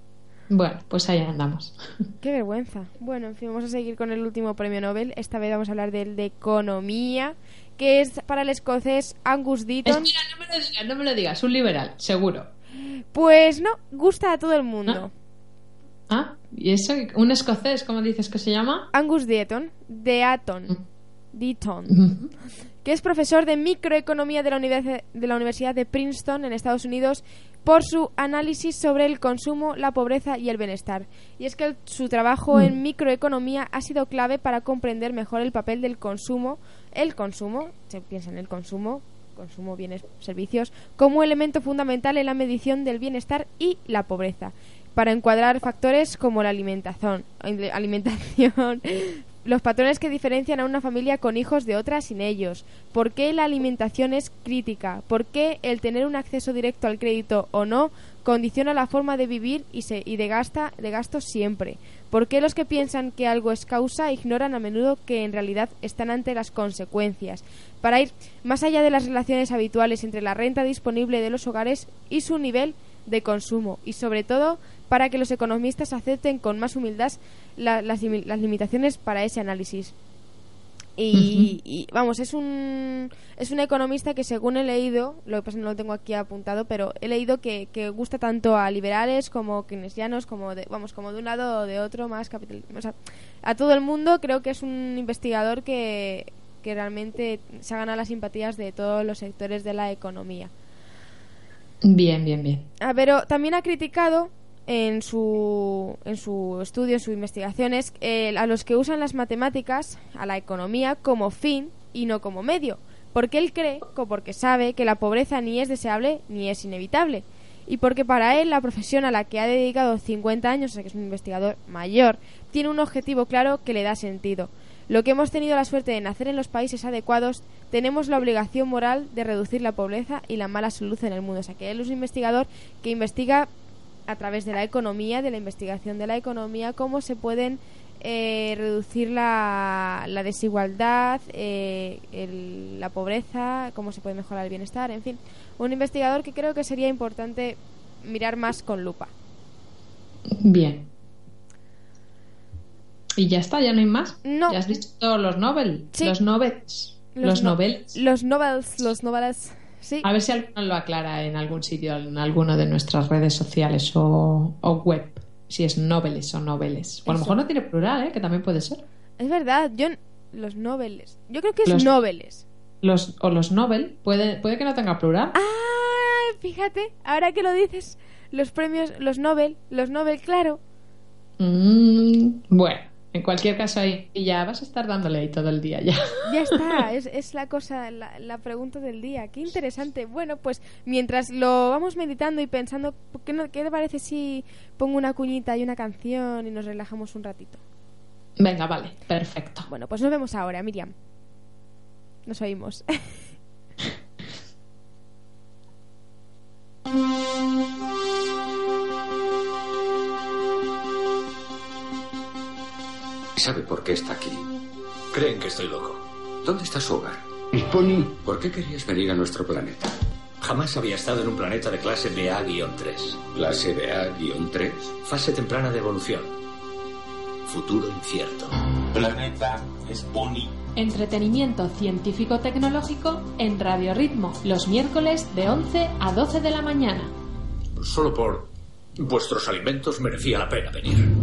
Bueno, pues ahí andamos. Qué vergüenza. Bueno, en fin, vamos a seguir con el último premio Nobel. Esta vez vamos a hablar del de Economía, que es para el escocés Angus Deaton. Espera, no me lo digas, no me lo digas, un liberal, seguro. Pues no, gusta a todo el mundo. ¿No? ¿Ah? ¿Y eso? ¿Un escocés, cómo dices que se llama? Angus Deaton, Deaton, Mm. Deaton, que es profesor de microeconomía de la, de la Universidad de Princeton en Estados Unidos por su análisis sobre el consumo, la pobreza y el bienestar. Y es que el- su trabajo Mm. en microeconomía ha sido clave para comprender mejor el papel del consumo, el consumo, se piensa en el consumo, consumo bienes, servicios, como elemento fundamental en la medición del bienestar y la pobreza, para encuadrar factores como la alimentación, alimentación los patrones que diferencian a una familia con hijos de otra sin ellos, por qué la alimentación es crítica, por qué el tener un acceso directo al crédito o no condiciona la forma de vivir y, se, y de, gasta, de gasto siempre, por qué los que piensan que algo es causa ignoran a menudo que en realidad están ante las consecuencias. Para ir más allá de las relaciones habituales entre la renta disponible de los hogares y su nivel de consumo y sobre todo para que los economistas acepten con más humildad las, las limitaciones para ese análisis. Y, vamos, es un, es un economista que según he leído, lo que pasa no lo tengo aquí apuntado, pero he leído que, que gusta tanto a liberales como keynesianos, como de, vamos, como de un lado o de otro, más capital, o sea, a todo el mundo creo que es un investigador que, que realmente se ha ganado las simpatías de todos los sectores de la economía. Bien, bien, bien. Ah, pero también ha criticado en su, en su estudio, en sus investigaciones, a los que usan las matemáticas, a la economía, como fin y no como medio. Porque él cree, o porque sabe, que la pobreza ni es deseable ni es inevitable. Y porque para él la profesión a la que ha dedicado 50 años, o sea que es un investigador mayor, tiene un objetivo claro que le da sentido. Lo que hemos tenido la suerte de nacer en los países adecuados, tenemos la obligación moral de reducir la pobreza y la mala salud en el mundo. O sea que él es un investigador que investiga a través de la economía, de la investigación de la economía, cómo se pueden eh, reducir la, desigualdad, eh, la pobreza, cómo se puede mejorar el bienestar, en fin. Un investigador que creo que sería importante mirar más con lupa. Bien. ¿Y ya está? ¿Ya no hay más? No. ¿Ya has dicho todos los Nobel? Los Nobels. Los, Nobels. Los Nobels, los Nobels. A ver si alguno lo aclara en algún sitio, en alguna de nuestras redes sociales o, web, si es noveles o noveles. O a lo mejor no tiene plural, ¿eh? que también puede ser. Es verdad, yo los noveles. Yo creo que es los, noveles. Los, o los novel, puede, puede que no tenga plural. Ah, fíjate, ahora que lo dices, los premios, los Nobel, los Nobel, claro. Mm, bueno. En cualquier caso, ahí ya vas a estar dándole ahí todo el día ya. Ya está, es, es la cosa, la, pregunta del día. Qué interesante. Bueno, pues mientras lo vamos meditando y pensando, ¿qué, no, ¿qué te parece si pongo una cuñita y una canción y nos relajamos un ratito? Venga, vale, perfecto. Bueno, pues nos vemos ahora, Miriam. Nos oímos. sabe por qué está aquí. Creen que estoy loco. ¿Dónde está su hogar? Pony. ¿Por qué querías venir a nuestro planeta? Jamás había estado en un planeta de clase BA-3. ¿Clase BA-3? Fase temprana de evolución. Futuro incierto. Planeta Pony. Entretenimiento científico-tecnológico en Radio Ritmo, los miércoles de 11 a 12 de la mañana. Solo por vuestros alimentos merecía la pena venir.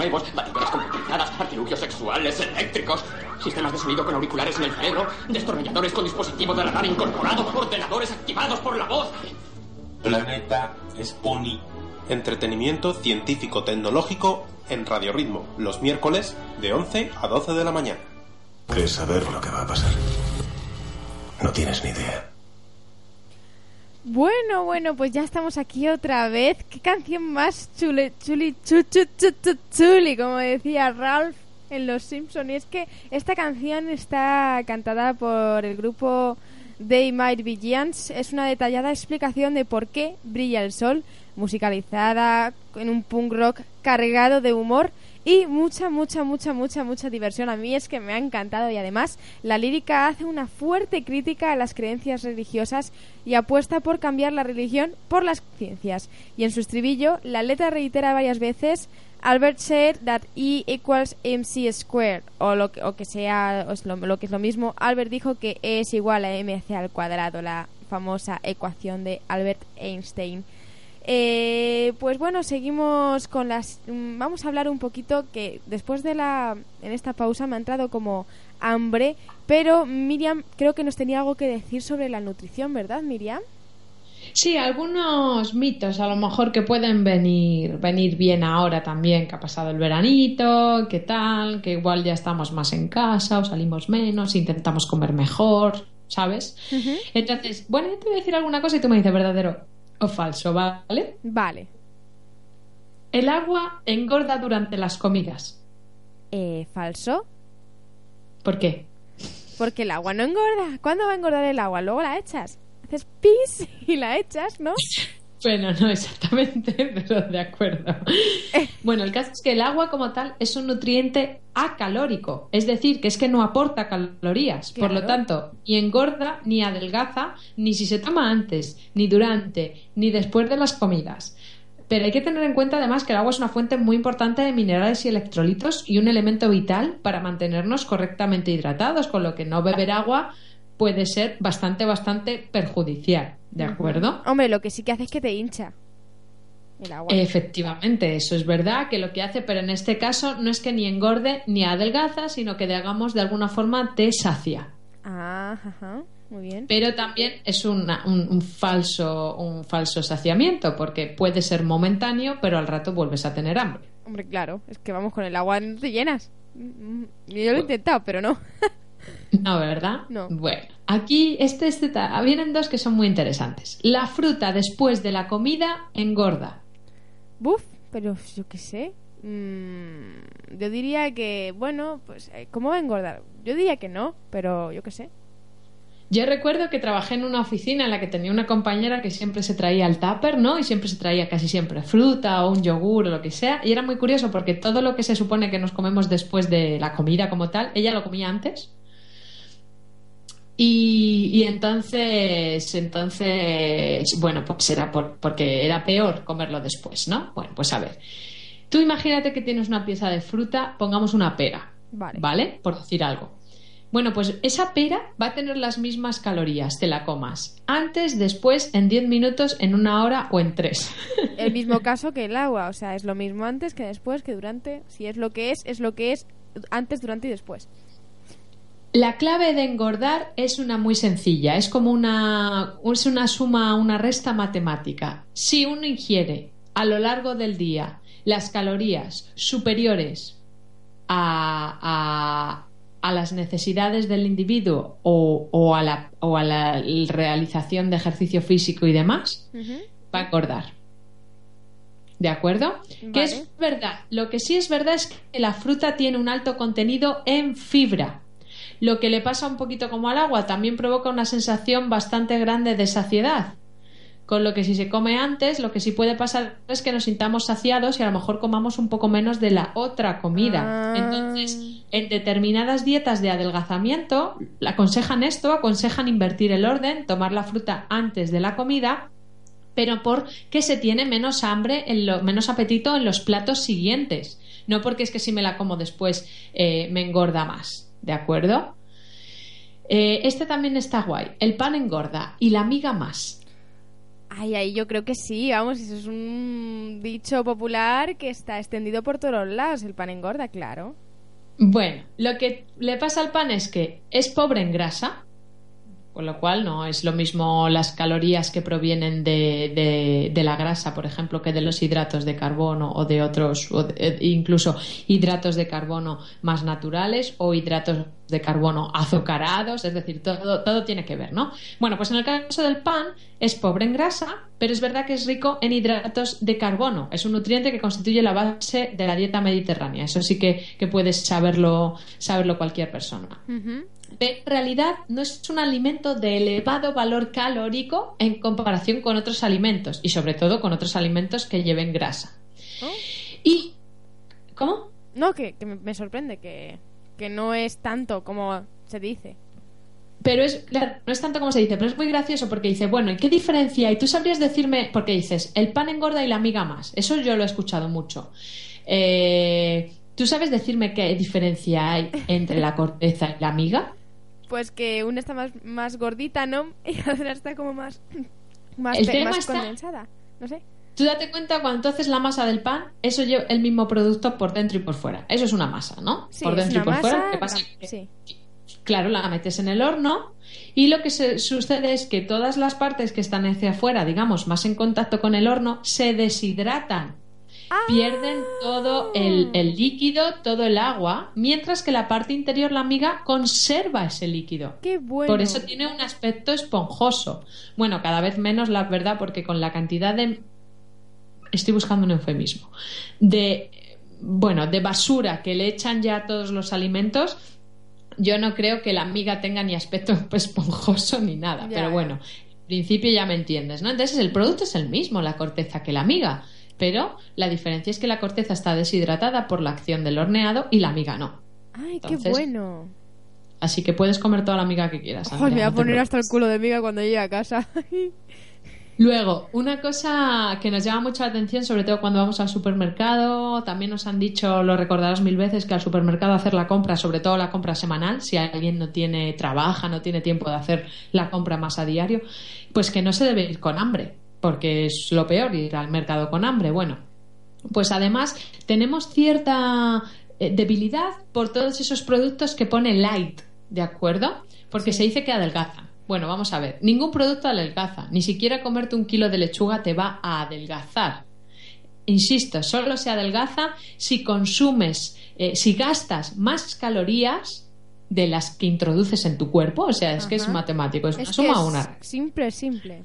Nuevos, batidoras computarizadas, artilugios sexuales, eléctricos, sistemas de sonido con auriculares en el cerebro, destornilladores con dispositivo de radar incorporado, ordenadores activados por la voz. Planeta es Uni. Entretenimiento científico-tecnológico en Radio Ritmo, los miércoles de 11 a 12 de la mañana. ¿Crees saber lo que va a pasar? No tienes ni idea. Bueno, bueno, pues ya estamos aquí otra vez. Qué canción más chule, chuli, chu, chu, chu, chu, chuli, como decía Ralph en Los Simpson. Y es que esta canción está cantada por el grupo They Might Be Giants. Es una detallada explicación de por qué brilla el sol, musicalizada en un punk rock cargado de humor y mucha, mucha, mucha, mucha, mucha diversión. A mí es que me ha encantado y además la lírica hace una fuerte crítica a las creencias religiosas y apuesta por cambiar la religión por las ciencias. Y en su estribillo, la letra reitera varias veces Albert said that E equals mc squared o lo que, o que sea es lo, lo que es lo mismo. Albert dijo que E es igual a mc al cuadrado, la famosa ecuación de Albert Einstein. Eh, pues bueno, seguimos con las. mm, Vamos a hablar un poquito que después de la. En esta pausa me ha entrado como hambre, pero Miriam creo que nos tenía algo que decir sobre la nutrición, ¿verdad, Miriam? Sí, algunos mitos a lo mejor que pueden venir, venir bien ahora también, que ha pasado el veranito, que tal, que igual ya estamos más en casa o salimos menos, intentamos comer mejor, ¿sabes? Entonces, bueno, yo te voy a decir alguna cosa y tú me dices verdadero o falso, ¿vale? Vale. El agua engorda durante las comidas. Eh, ¿Falso? ¿Por qué? Porque el agua no engorda. ¿Cuándo va a engordar el agua? Luego la echas. Haces pis y la echas, ¿no? Bueno, no exactamente, pero de acuerdo. Bueno, el caso es que el agua como tal es un nutriente acalórico, es decir, que es que no aporta calorías, por lo tanto, ni engorda, ni adelgaza, ni si se toma antes, ni durante, ni después de las comidas. Pero hay que tener en cuenta además que el agua es una fuente muy importante de minerales y electrolitos y un elemento vital para mantenernos correctamente hidratados, con lo que no beber agua puede ser bastante, bastante perjudicial. ¿De acuerdo? Hombre, lo que sí que hace es que te hincha el agua. Efectivamente, eso es verdad que lo que hace, pero en este caso no es que ni engorde ni adelgaza, sino que digamos de alguna forma te sacia. Ah, ajá, muy bien. Pero también es una- un, un falso, un falso saciamiento, porque puede ser momentáneo, pero al rato vuelves a tener hambre. Hombre, claro, es que vamos con el agua no te llenas. Mm, mm, Yo lo he intentado, pero no. No, ¿verdad? No. Bueno, aquí este, este vienen dos que son muy interesantes. La fruta después de la comida engorda. Buf, pero yo qué sé. Mm, yo diría que, bueno, pues, eh, ¿cómo va a engordar? Yo diría que no, pero yo qué sé. Yo recuerdo que trabajé en una oficina en la que tenía una compañera que siempre se traía el tupper, ¿no? Y siempre se traía casi siempre fruta o un yogur o lo que sea. Y era muy curioso porque todo lo que se supone que nos comemos después de la comida como tal, ella lo comía antes. Y, y entonces, entonces, bueno, pues era por- porque era peor comerlo después, ¿no? Bueno, pues a ver. Tú imagínate que tienes una pieza de fruta, pongamos una pera, Vale. ¿vale? Por decir algo. Bueno, pues esa pera va a tener las mismas calorías, te la comas. Antes, después, en 10 minutos, en una hora o en 3. El mismo caso que el agua, o sea, es lo mismo antes que después, que durante. Si es lo que es, es lo que es antes, durante y después. La clave de engordar es una muy sencilla, es como una, es una suma, una resta matemática. Si uno ingiere a lo largo del día las calorías superiores a, a- a las necesidades del individuo o, o a la, o a la realización de ejercicio físico y demás, va a engordar. ¿De acuerdo? Que es verdad. Lo que sí es verdad es que la fruta tiene un alto contenido en fibra. Lo que le pasa un poquito como al agua también provoca una sensación bastante grande de saciedad. Con lo que si se come antes, lo que sí puede pasar es que nos sintamos saciados y a lo mejor comamos un poco menos de la otra comida. Ah. Entonces, en determinadas dietas de adelgazamiento, aconsejan esto, aconsejan invertir el orden, tomar la fruta antes de la comida, pero porque se tiene menos hambre, en lo, menos apetito en los platos siguientes. No porque es que si me la como después eh, me engorda más. ¿De acuerdo? Eh, este también está guay. El pan engorda y la miga más. Ay, ay, yo creo que sí, vamos, eso es un dicho popular que está extendido por todos lados. El pan engorda, claro. Bueno, lo que le pasa al pan es que es pobre en grasa, con lo cual no es lo mismo las calorías que provienen de, de- la grasa, por ejemplo, que de los hidratos de carbono o de otros, o eh, incluso hidratos de carbono más naturales o hidratos de carbono azucarados, es decir, todo, todo tiene que ver, ¿no? Bueno, pues en el caso del pan es pobre en grasa, pero es verdad que es rico en hidratos de carbono. Es un nutriente que constituye la base de la dieta mediterránea. Eso sí que, que puedes saberlo, saberlo cualquier persona. Pero en realidad no es un alimento de elevado valor calórico en comparación con otros alimentos y sobre todo con otros alimentos que lleven grasa. Oh. Y ¿cómo? No, que, que me, sorprende que, que no es tanto como se dice. Pero es, claro, no es tanto como se dice, pero es muy gracioso porque dice, bueno, ¿y qué diferencia? hay? tú sabrías decirme, porque dices, el pan engorda y la miga más. Eso yo lo he escuchado mucho. Eh, ¿Tú sabes decirme qué diferencia hay entre la corteza y la miga? Pues que una está más, más gordita, ¿no? Y la otra está como más, más, El tema más está- condensada. No sé. Tú date cuenta cuando tú haces la masa del pan, eso lleva el mismo producto por dentro y por fuera. Eso es una masa, ¿no? Sí, por es dentro y por fuera. masa, que pasa la- sí. Claro, la metes en el horno y lo que se- sucede es que todas las partes que están hacia afuera, digamos, más en contacto con el horno, se deshidratan. Ah. Pierden todo el, el líquido, todo el agua, mientras que la parte interior, la miga, conserva ese líquido. Qué bueno. Por eso tiene un aspecto esponjoso. Bueno, cada vez menos, la verdad, porque con la cantidad de. Estoy buscando un eufemismo. De. Bueno, de basura que le echan ya a todos los alimentos, yo no creo que la miga tenga ni aspecto esponjoso ni nada. Ya, pero bueno, en principio ya me entiendes, ¿no? Entonces el producto es el mismo, la corteza que la miga. Pero la diferencia es que la corteza está deshidratada por la acción del horneado y la miga no. Ay, Entonces, qué bueno. Así que puedes comer toda la miga que quieras. Andrea, me voy a no poner hasta el culo de miga cuando llegue a casa. Luego, una cosa que nos llama mucho la atención, sobre todo cuando vamos al supermercado, también nos han dicho, lo recordarás mil veces, que al supermercado hacer la compra, sobre todo la compra semanal, si alguien no tiene, trabaja, no tiene tiempo de hacer la compra más a diario, pues que no se debe ir con hambre, porque es lo peor ir al mercado con hambre. Bueno, pues además tenemos cierta eh, debilidad por todos esos productos que pone light, ¿de acuerdo? Porque se dice que adelgazan. Bueno, vamos a ver, ningún producto adelgaza, ni siquiera comerte un kilo de lechuga te va a adelgazar. Insisto, solo se adelgaza si consumes, eh, si gastas más calorías de las que introduces en tu cuerpo, o sea, es que es matemático, es una suma o una Simple, simple.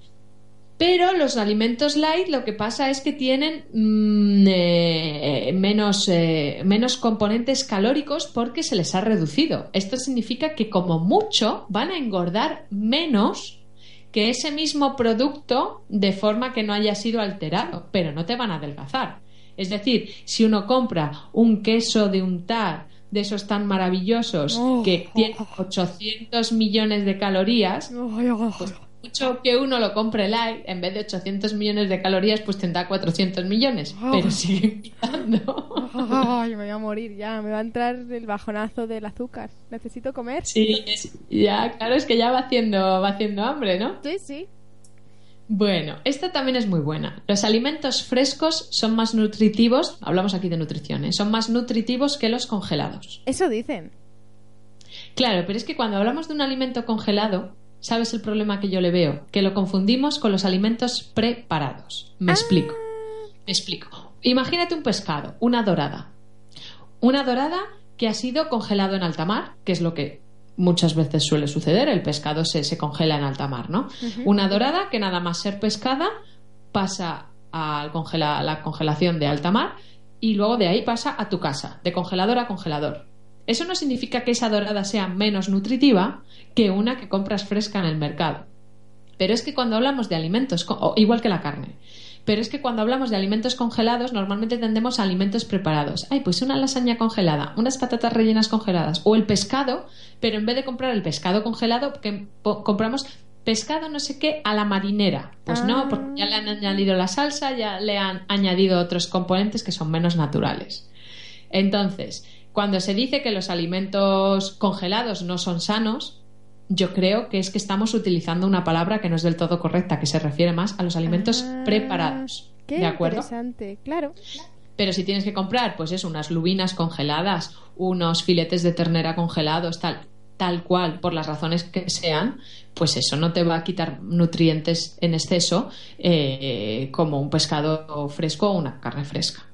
Pero los alimentos light lo que pasa es que tienen mm, eh, menos, eh, menos componentes calóricos porque se les ha reducido. Esto significa que como mucho van a engordar menos que ese mismo producto de forma que no haya sido alterado, pero no te van a adelgazar. Es decir, si uno compra un queso de untar de esos tan maravillosos Oh, que oh, tienen oh. 800 millones de calorías, Ay, ay, pues mucho que uno lo compre light, en vez de 800 millones de calorías, pues tendrá 400 millones, Ah. pero sigue quitando. ay, me voy a morir ya. Me va a entrar el bajonazo del azúcar. Necesito comer. Sí, ya, claro, es que ya va haciendo, va haciendo hambre, ¿no? Sí, sí. Bueno, esta también es muy buena. Los alimentos frescos son más nutritivos, hablamos aquí de nutrición, ¿eh? son más nutritivos que los congelados. Eso dicen. Claro, pero es que cuando hablamos de un alimento congelado, ¿sabes el problema que yo le veo? Que lo confundimos con los alimentos preparados. Me explico. Me explico. Imagínate un pescado, una dorada. Una dorada que ha sido congelado en alta mar, que es lo que muchas veces suele suceder, el pescado se, se congela en alta mar, ¿no? Una dorada que nada más ser pescada pasa congela- a la congelación de alta mar y luego de ahí pasa a tu casa, de congelador a congelador. Eso no significa que esa dorada sea menos nutritiva que una que compras fresca en el mercado. Pero es que cuando hablamos de alimentos, igual que la carne, pero es que cuando hablamos de alimentos congelados, normalmente tendemos a alimentos preparados. Ay, pues una lasaña congelada, unas patatas rellenas congeladas, o el pescado, pero en vez de comprar el pescado congelado, que compramos pescado no sé qué a la marinera. Pues no, porque ya le han añadido la salsa, ya le han añadido otros componentes que son menos naturales. Entonces, cuando se dice que los alimentos congelados no son sanos, yo creo que es que estamos utilizando una palabra que no es del todo correcta, que se refiere más a los alimentos Ah, preparados. Qué ¿De acuerdo? interesante, claro. Pero si tienes que comprar, pues eso, unas lubinas congeladas, unos filetes de ternera congelados, tal, tal cual, por las razones que sean, pues eso no te va a quitar nutrientes en exceso eh, como un pescado fresco o una carne fresca.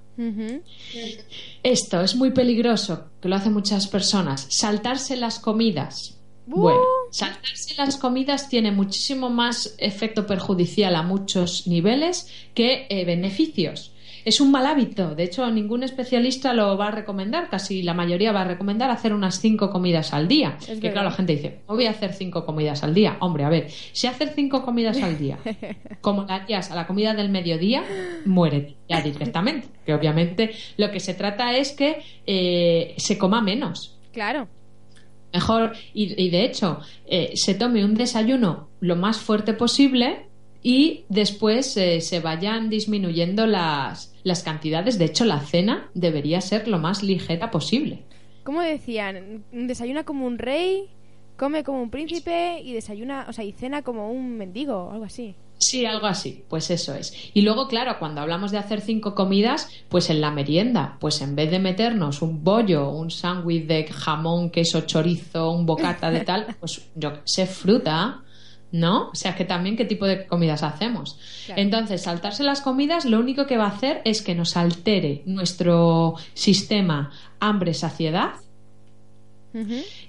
Esto es muy peligroso, que lo hacen muchas personas. Saltarse las comidas. Uh. Bueno, saltarse las comidas tiene muchísimo más efecto perjudicial a muchos niveles que eh, beneficios. Es un mal hábito. De hecho, ningún especialista lo va a recomendar. Casi la mayoría va a recomendar hacer unas cinco comidas al día. Es que verdad. claro, la gente dice, "No voy a hacer cinco comidas al día. Hombre, a ver, si hacer cinco comidas al día, como la harías a la comida del mediodía, muere ya directamente. Que obviamente lo que se trata es que eh, se coma menos. Claro. Mejor, y, y de hecho, eh, se tome un desayuno lo más fuerte posible y después eh, se vayan disminuyendo las, las cantidades. De hecho, la cena debería ser lo más ligera posible. ¿Cómo decían? Desayuna como un rey, come como un príncipe y desayuna, o sea, y cena como un mendigo o algo así. Sí, algo así, pues eso es. Y luego, claro, cuando hablamos de hacer cinco comidas, pues en la merienda, pues en vez de meternos un bollo, un sándwich de jamón, queso, chorizo, un bocata de tal, pues yo sé, fruta, ¿no? O sea, que también qué tipo de comidas hacemos. Claro. Entonces, saltarse las comidas lo único que va a hacer es que nos altere nuestro sistema hambre-saciedad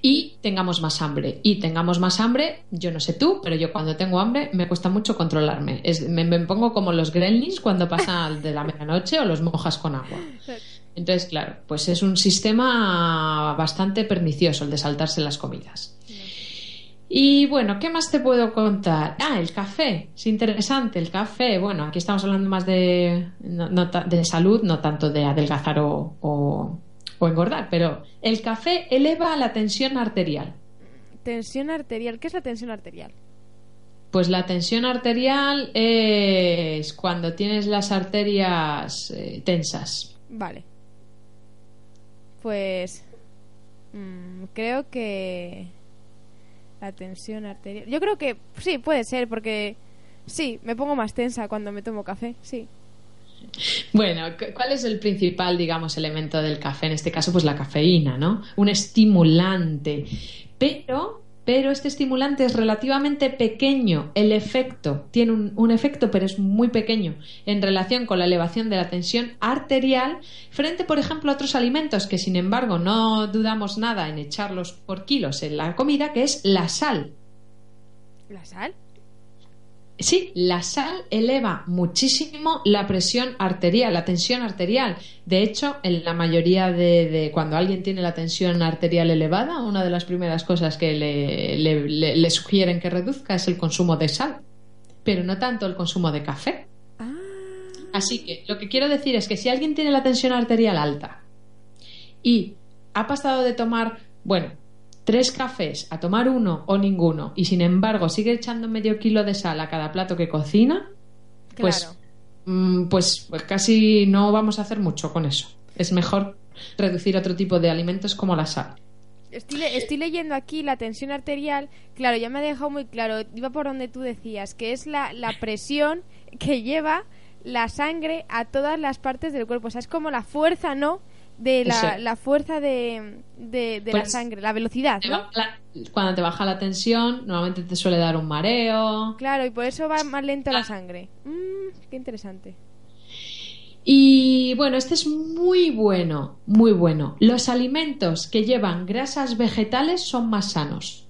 y tengamos más hambre. Y tengamos más hambre, yo no sé tú, pero yo cuando tengo hambre me cuesta mucho controlarme. Es- me, me pongo como los gremlins cuando pasa de la medianoche o los mojas con agua. Entonces, claro, pues es un sistema bastante pernicioso el de saltarse las comidas. Y bueno, ¿qué más te puedo contar? Ah, el café. Es interesante, el café. Bueno, aquí estamos hablando más de, no- de salud, no tanto de adelgazar o, o- o engordar, pero el café eleva la tensión arterial. Tensión arterial. ¿Qué es la tensión arterial? Pues la tensión arterial es cuando tienes las arterias eh, tensas. Vale. Pues mm, creo que la tensión arterial. Yo creo que sí, puede ser porque sí, me pongo más tensa cuando me tomo café, sí. Bueno, cu- ¿cuál es el principal, digamos, elemento del café? En este caso, pues la cafeína, ¿no? Un estimulante. Pero, pero este estimulante es relativamente pequeño. El efecto tiene un, efecto, pero es muy pequeño en relación con la elevación de la tensión arterial frente, por ejemplo, a otros alimentos que, sin embargo, no dudamos nada en echarlos por kilos en la comida, que es la sal. ¿La sal? Sí, la sal eleva muchísimo la presión arterial, la tensión arterial. De hecho, en la mayoría de, de cuando alguien tiene la tensión arterial elevada, una de las primeras cosas que le, le- le- le sugieren que reduzca es el consumo de sal, pero no tanto el consumo de café. Ah, Así que lo que quiero decir es que si alguien tiene la tensión arterial alta y ha pasado de tomar, bueno, tres cafés a tomar uno o ninguno y sin embargo sigue echando medio kilo de sal a cada plato que cocina, pues, claro. mm, pues, pues casi no vamos a hacer mucho con eso. Es mejor reducir otro tipo de alimentos como la sal. Estoy, le- estoy leyendo aquí la tensión arterial. Claro, ya me ha dejado muy claro. Iba por donde tú decías, que es la, la presión que lleva la sangre a todas las partes del cuerpo. O sea, es como la fuerza, ¿no? De la, la fuerza de, de, de la Pues, sangre, la velocidad, cuando te baja la tensión, normalmente te suele dar un mareo. Claro, y por eso va más lento la sangre. Mm, qué interesante. Y bueno, este es muy bueno, muy bueno. Los alimentos que llevan grasas vegetales son más sanos.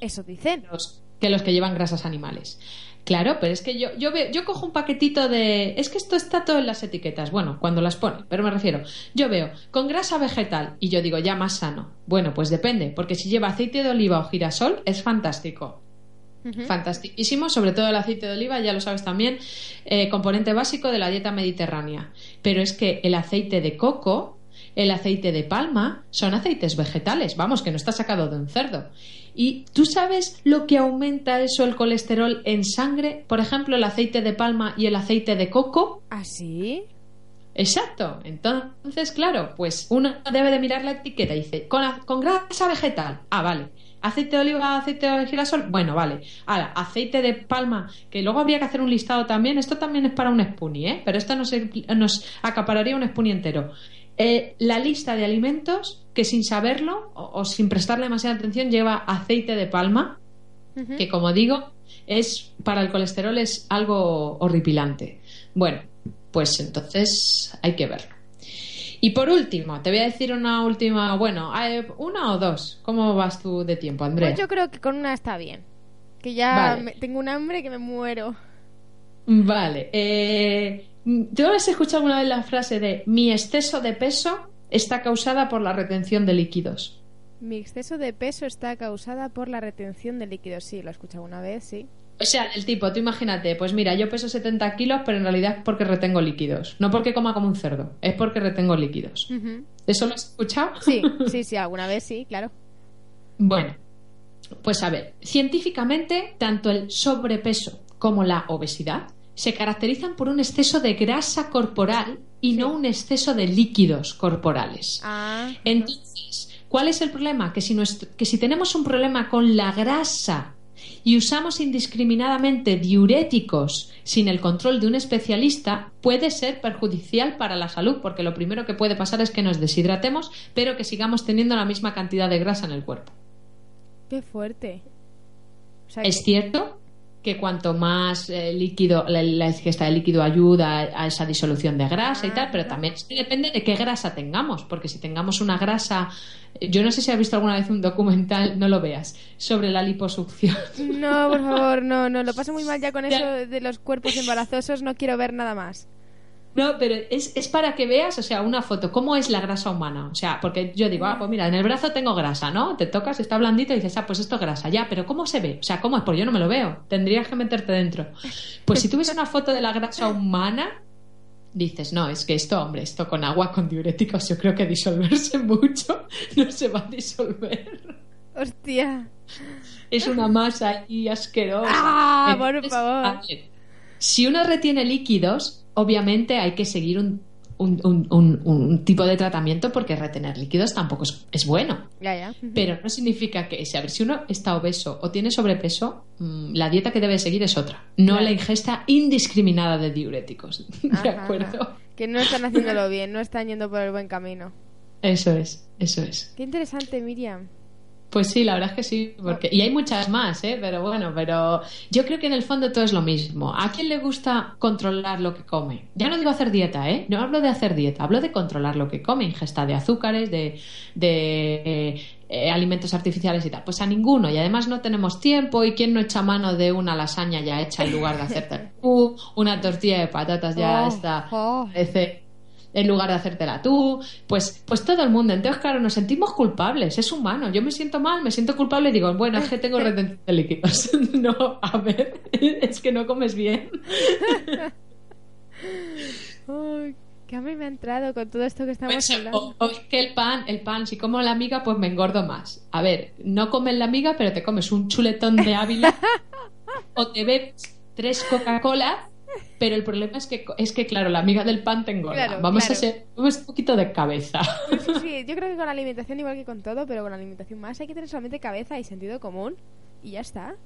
Eso dicen. Los, que los que llevan grasas animales. Claro, pero es que yo, yo, veo, yo cojo un paquetito de... Es que esto está todo en las etiquetas, bueno, cuando las pone, pero me refiero, yo veo con grasa vegetal y yo digo ya más sano. Bueno, pues depende, porque si lleva aceite de oliva o girasol es fantástico. Fantastiquísimo, sobre todo el aceite de oliva, ya lo sabes también, eh, componente básico de la dieta mediterránea. Pero es que el aceite de coco, el aceite de palma, son aceites vegetales, vamos, que no está sacado de un cerdo. ¿Y tú sabes lo que aumenta eso el colesterol en sangre? Por ejemplo, el aceite de palma y el aceite de coco. ¿Ah, sí? Exacto. Entonces, claro, pues uno debe de mirar la etiqueta y dice, con grasa vegetal. Ah, vale. Aceite de oliva, aceite de girasol, bueno, vale. Ahora, aceite de palma, que luego habría que hacer un listado también. Esto también es para un spoonie, ¿eh? Pero esto nos, nos acapararía un spoonie entero. Eh, la lista de alimentos que sin saberlo o, o sin prestarle demasiada atención lleva aceite de palma, que como digo, es para el colesterol es algo horripilante. Bueno, pues entonces hay que verlo. Y por último, te voy a decir una última, bueno, eh, una o dos. ¿Cómo vas tú de tiempo, Andrea? Pues yo creo que con una está bien. Que ya Vale. me- tengo un hambre que me muero. Vale. Eh, ¿Tú has escuchado alguna vez la frase de mi exceso de peso está causada por la retención de líquidos? Mi exceso de peso está causada por la retención de líquidos. Sí, lo he escuchado una vez, sí. O sea, el tipo, tú imagínate, pues mira, yo peso 70 kilos, pero en realidad es porque retengo líquidos. No porque coma como un cerdo, es porque retengo líquidos. ¿Eso lo has escuchado? Sí, sí, sí, alguna vez sí, claro. Bueno, pues a ver, científicamente, tanto el sobrepeso como la obesidad se caracterizan por un exceso de grasa corporal y no un exceso de líquidos corporales. Ah, Entonces, ¿cuál es el problema? Que si, nuestro- que si tenemos un problema con la grasa y usamos indiscriminadamente diuréticos sin el control de un especialista, puede ser perjudicial para la salud, porque lo primero que puede pasar es que nos deshidratemos, pero que sigamos teniendo la misma cantidad de grasa en el cuerpo. qué fuerte. O sea Es que- cierto que cuanto más eh, líquido, la, la ingesta de líquido ayuda a, a esa disolución de grasa y tal, pero también depende de qué grasa tengamos, porque si tengamos una grasa, eh, yo no sé si has visto alguna vez un documental, no lo veas, sobre la liposucción. No, por favor, no, no, lo paso muy mal ya con eso de los cuerpos embarazosos, no quiero ver nada más. No, pero es, es para que veas, o sea, una foto, cómo es la grasa humana. O sea, porque yo digo, ah, pues mira, en el brazo tengo grasa, ¿no? Te tocas, está blandito y dices, ah, pues esto es grasa, ya, pero ¿cómo se ve? O sea, ¿cómo es? Pues yo no me lo veo. Tendrías que meterte dentro. Pues si tú ves una foto de la grasa humana, dices, no, es que esto, hombre, esto con agua, con diuréticos, yo creo que disolverse mucho no se va a disolver. Hostia. Es una masa ahí asquerosa. Ah, por favor. ver, si uno retiene líquidos, obviamente hay que seguir un, un- un- tipo de tratamiento porque retener líquidos tampoco es, es bueno. Ya, ya. Pero no significa que, si, a ver, si uno está obeso o tiene sobrepeso, mm, la dieta que debe seguir es otra. No Claro. la ingesta indiscriminada de diuréticos. ¿De acuerdo? ajá. Que no están haciéndolo bien, no están yendo por el buen camino. Eso es, eso es. Qué interesante, Miriam. Pues sí, la verdad es que sí, porque y hay muchas más, ¿eh? Pero bueno, pero yo creo que en el fondo todo es lo mismo. ¿A quién le gusta controlar lo que come? Ya no digo hacer dieta, ¿eh? No hablo de hacer dieta, hablo de controlar lo que come, ingesta de azúcares, de, de eh, alimentos artificiales y tal. Pues a ninguno. Y además no tenemos tiempo. ¿Y quién no echa mano de una lasaña ya hecha en lugar de hacerte tú? Una tortilla de patatas ya Oh, está. oh. En lugar de hacértela tú, pues, pues todo el mundo. Entonces, claro, nos sentimos culpables, es humano. Yo me siento mal, me siento culpable y digo, bueno, es que tengo retención de líquidos. no, a ver, es que no comes bien. Uy, qué hambre me ha entrado con todo esto que estamos Pues, hablando. o, o es que el pan, el pan, si como la miga, pues me engordo más. A ver, no comes la miga, pero te comes un chuletón de Ávila o te bebes tres Coca-Cola. Pero el problema es que, es que, claro, la miga del pan te engorda. Claro, Vamos claro. a ser vamos un poquito de cabeza. Sí, sí, sí, yo creo que con la alimentación, igual que con todo, pero con la alimentación más, hay que tener solamente cabeza y sentido común. Y ya está.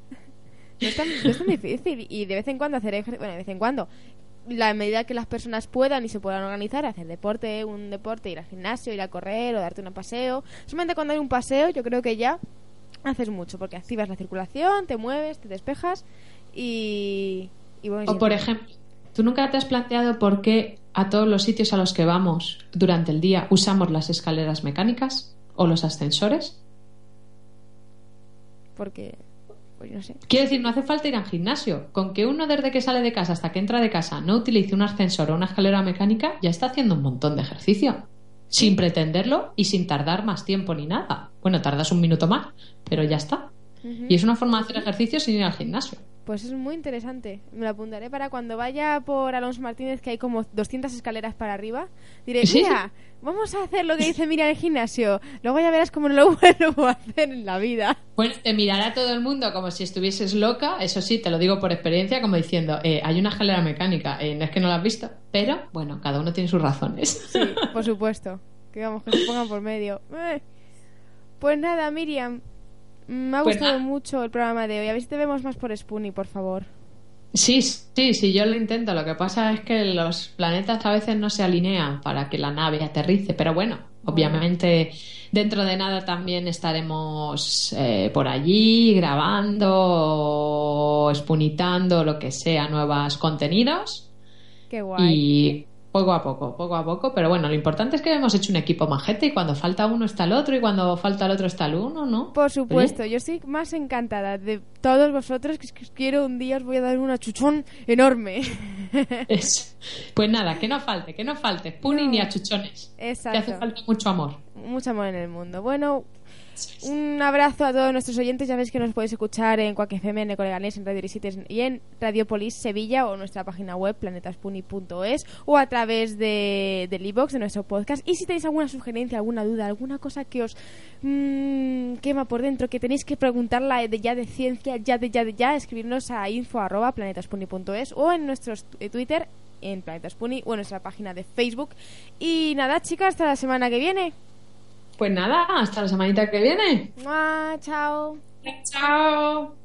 No es tan, no es tan difícil. Y de vez en cuando hacer ejercicio. Bueno, de vez en cuando. La medida que las personas puedan y se puedan organizar, hacer deporte, un deporte, ir al gimnasio, ir a correr o darte un paseo. Solamente cuando hay un paseo, yo creo que ya haces mucho, porque activas la circulación, te mueves, te despejas y. y bueno, O por ejemplo, ¿tú nunca te has planteado por qué a todos los sitios a los que vamos durante el día usamos las escaleras mecánicas o los ascensores? Porque. Pues no sé. Quiero decir, no hace falta ir al gimnasio. Con que uno desde que sale de casa hasta que entra de casa no utilice un ascensor o una escalera mecánica, ya está haciendo un montón de ejercicio. Sin pretenderlo y sin tardar más tiempo ni nada. Bueno, tardas un minuto más, pero ya está. Y es una forma de hacer ejercicio sin ir al gimnasio. Pues es muy interesante. Me lo apuntaré para cuando vaya por Alonso Martínez, que hay como 200 escaleras para arriba. Diré, Sí, mira, vamos a hacer lo que dice Mira en el gimnasio. Luego ya verás cómo no lo vuelvo a hacer en la vida. Bueno, te mirará todo el mundo como si estuvieses loca, eso sí, te lo digo por experiencia, como diciendo, eh, hay una escalera mecánica, eh, no es que no la has visto, pero bueno, cada uno tiene sus razones. Sí, por supuesto. Que vamos, que se pongan por medio. Eh. Pues nada, Miriam. Me ha Pues gustado mucho el programa de hoy. A ver si te vemos más por Spoonie, por favor. Sí, sí, sí, yo lo intento. Lo que pasa es que los planetas a veces no se alinean para que la nave aterrice, pero bueno, obviamente dentro de nada también estaremos eh, por allí grabando, espunitando, lo que sea, nuevos contenidos Qué guay. y poco a poco, poco a poco, pero bueno, lo importante es que hemos hecho un equipo majete y cuando falta uno está el otro y cuando falta el otro está el uno, ¿no? Por supuesto, yo estoy más encantada de todos vosotros que quiero un día os voy a dar una chuchón enorme. Es- Pues nada, que no falte, que no falte, Puni No. ni achuchones. Que hace Exacto. falta mucho amor. Mucho amor en el mundo. Bueno, un abrazo a todos nuestros oyentes. Ya veis que nos podéis escuchar en Quack FM, en Ecoleganés, en Radio Visites y en Radiopolis Sevilla o nuestra página web planetaspuni.es o a través de, del iVoox de nuestro podcast. Y si tenéis alguna sugerencia, alguna duda, alguna cosa que os mm, quema por dentro, que tenéis que preguntarla de ya de ciencia, ya de ya de ya, escribirnos a info arroba planetaspuni.es o en nuestro Twitter en Planetaspuni o en nuestra página de Facebook. Y nada, chicas, hasta la semana que viene. Pues nada, hasta la semanita que viene. ¡Mua! ¡Chao! Chao.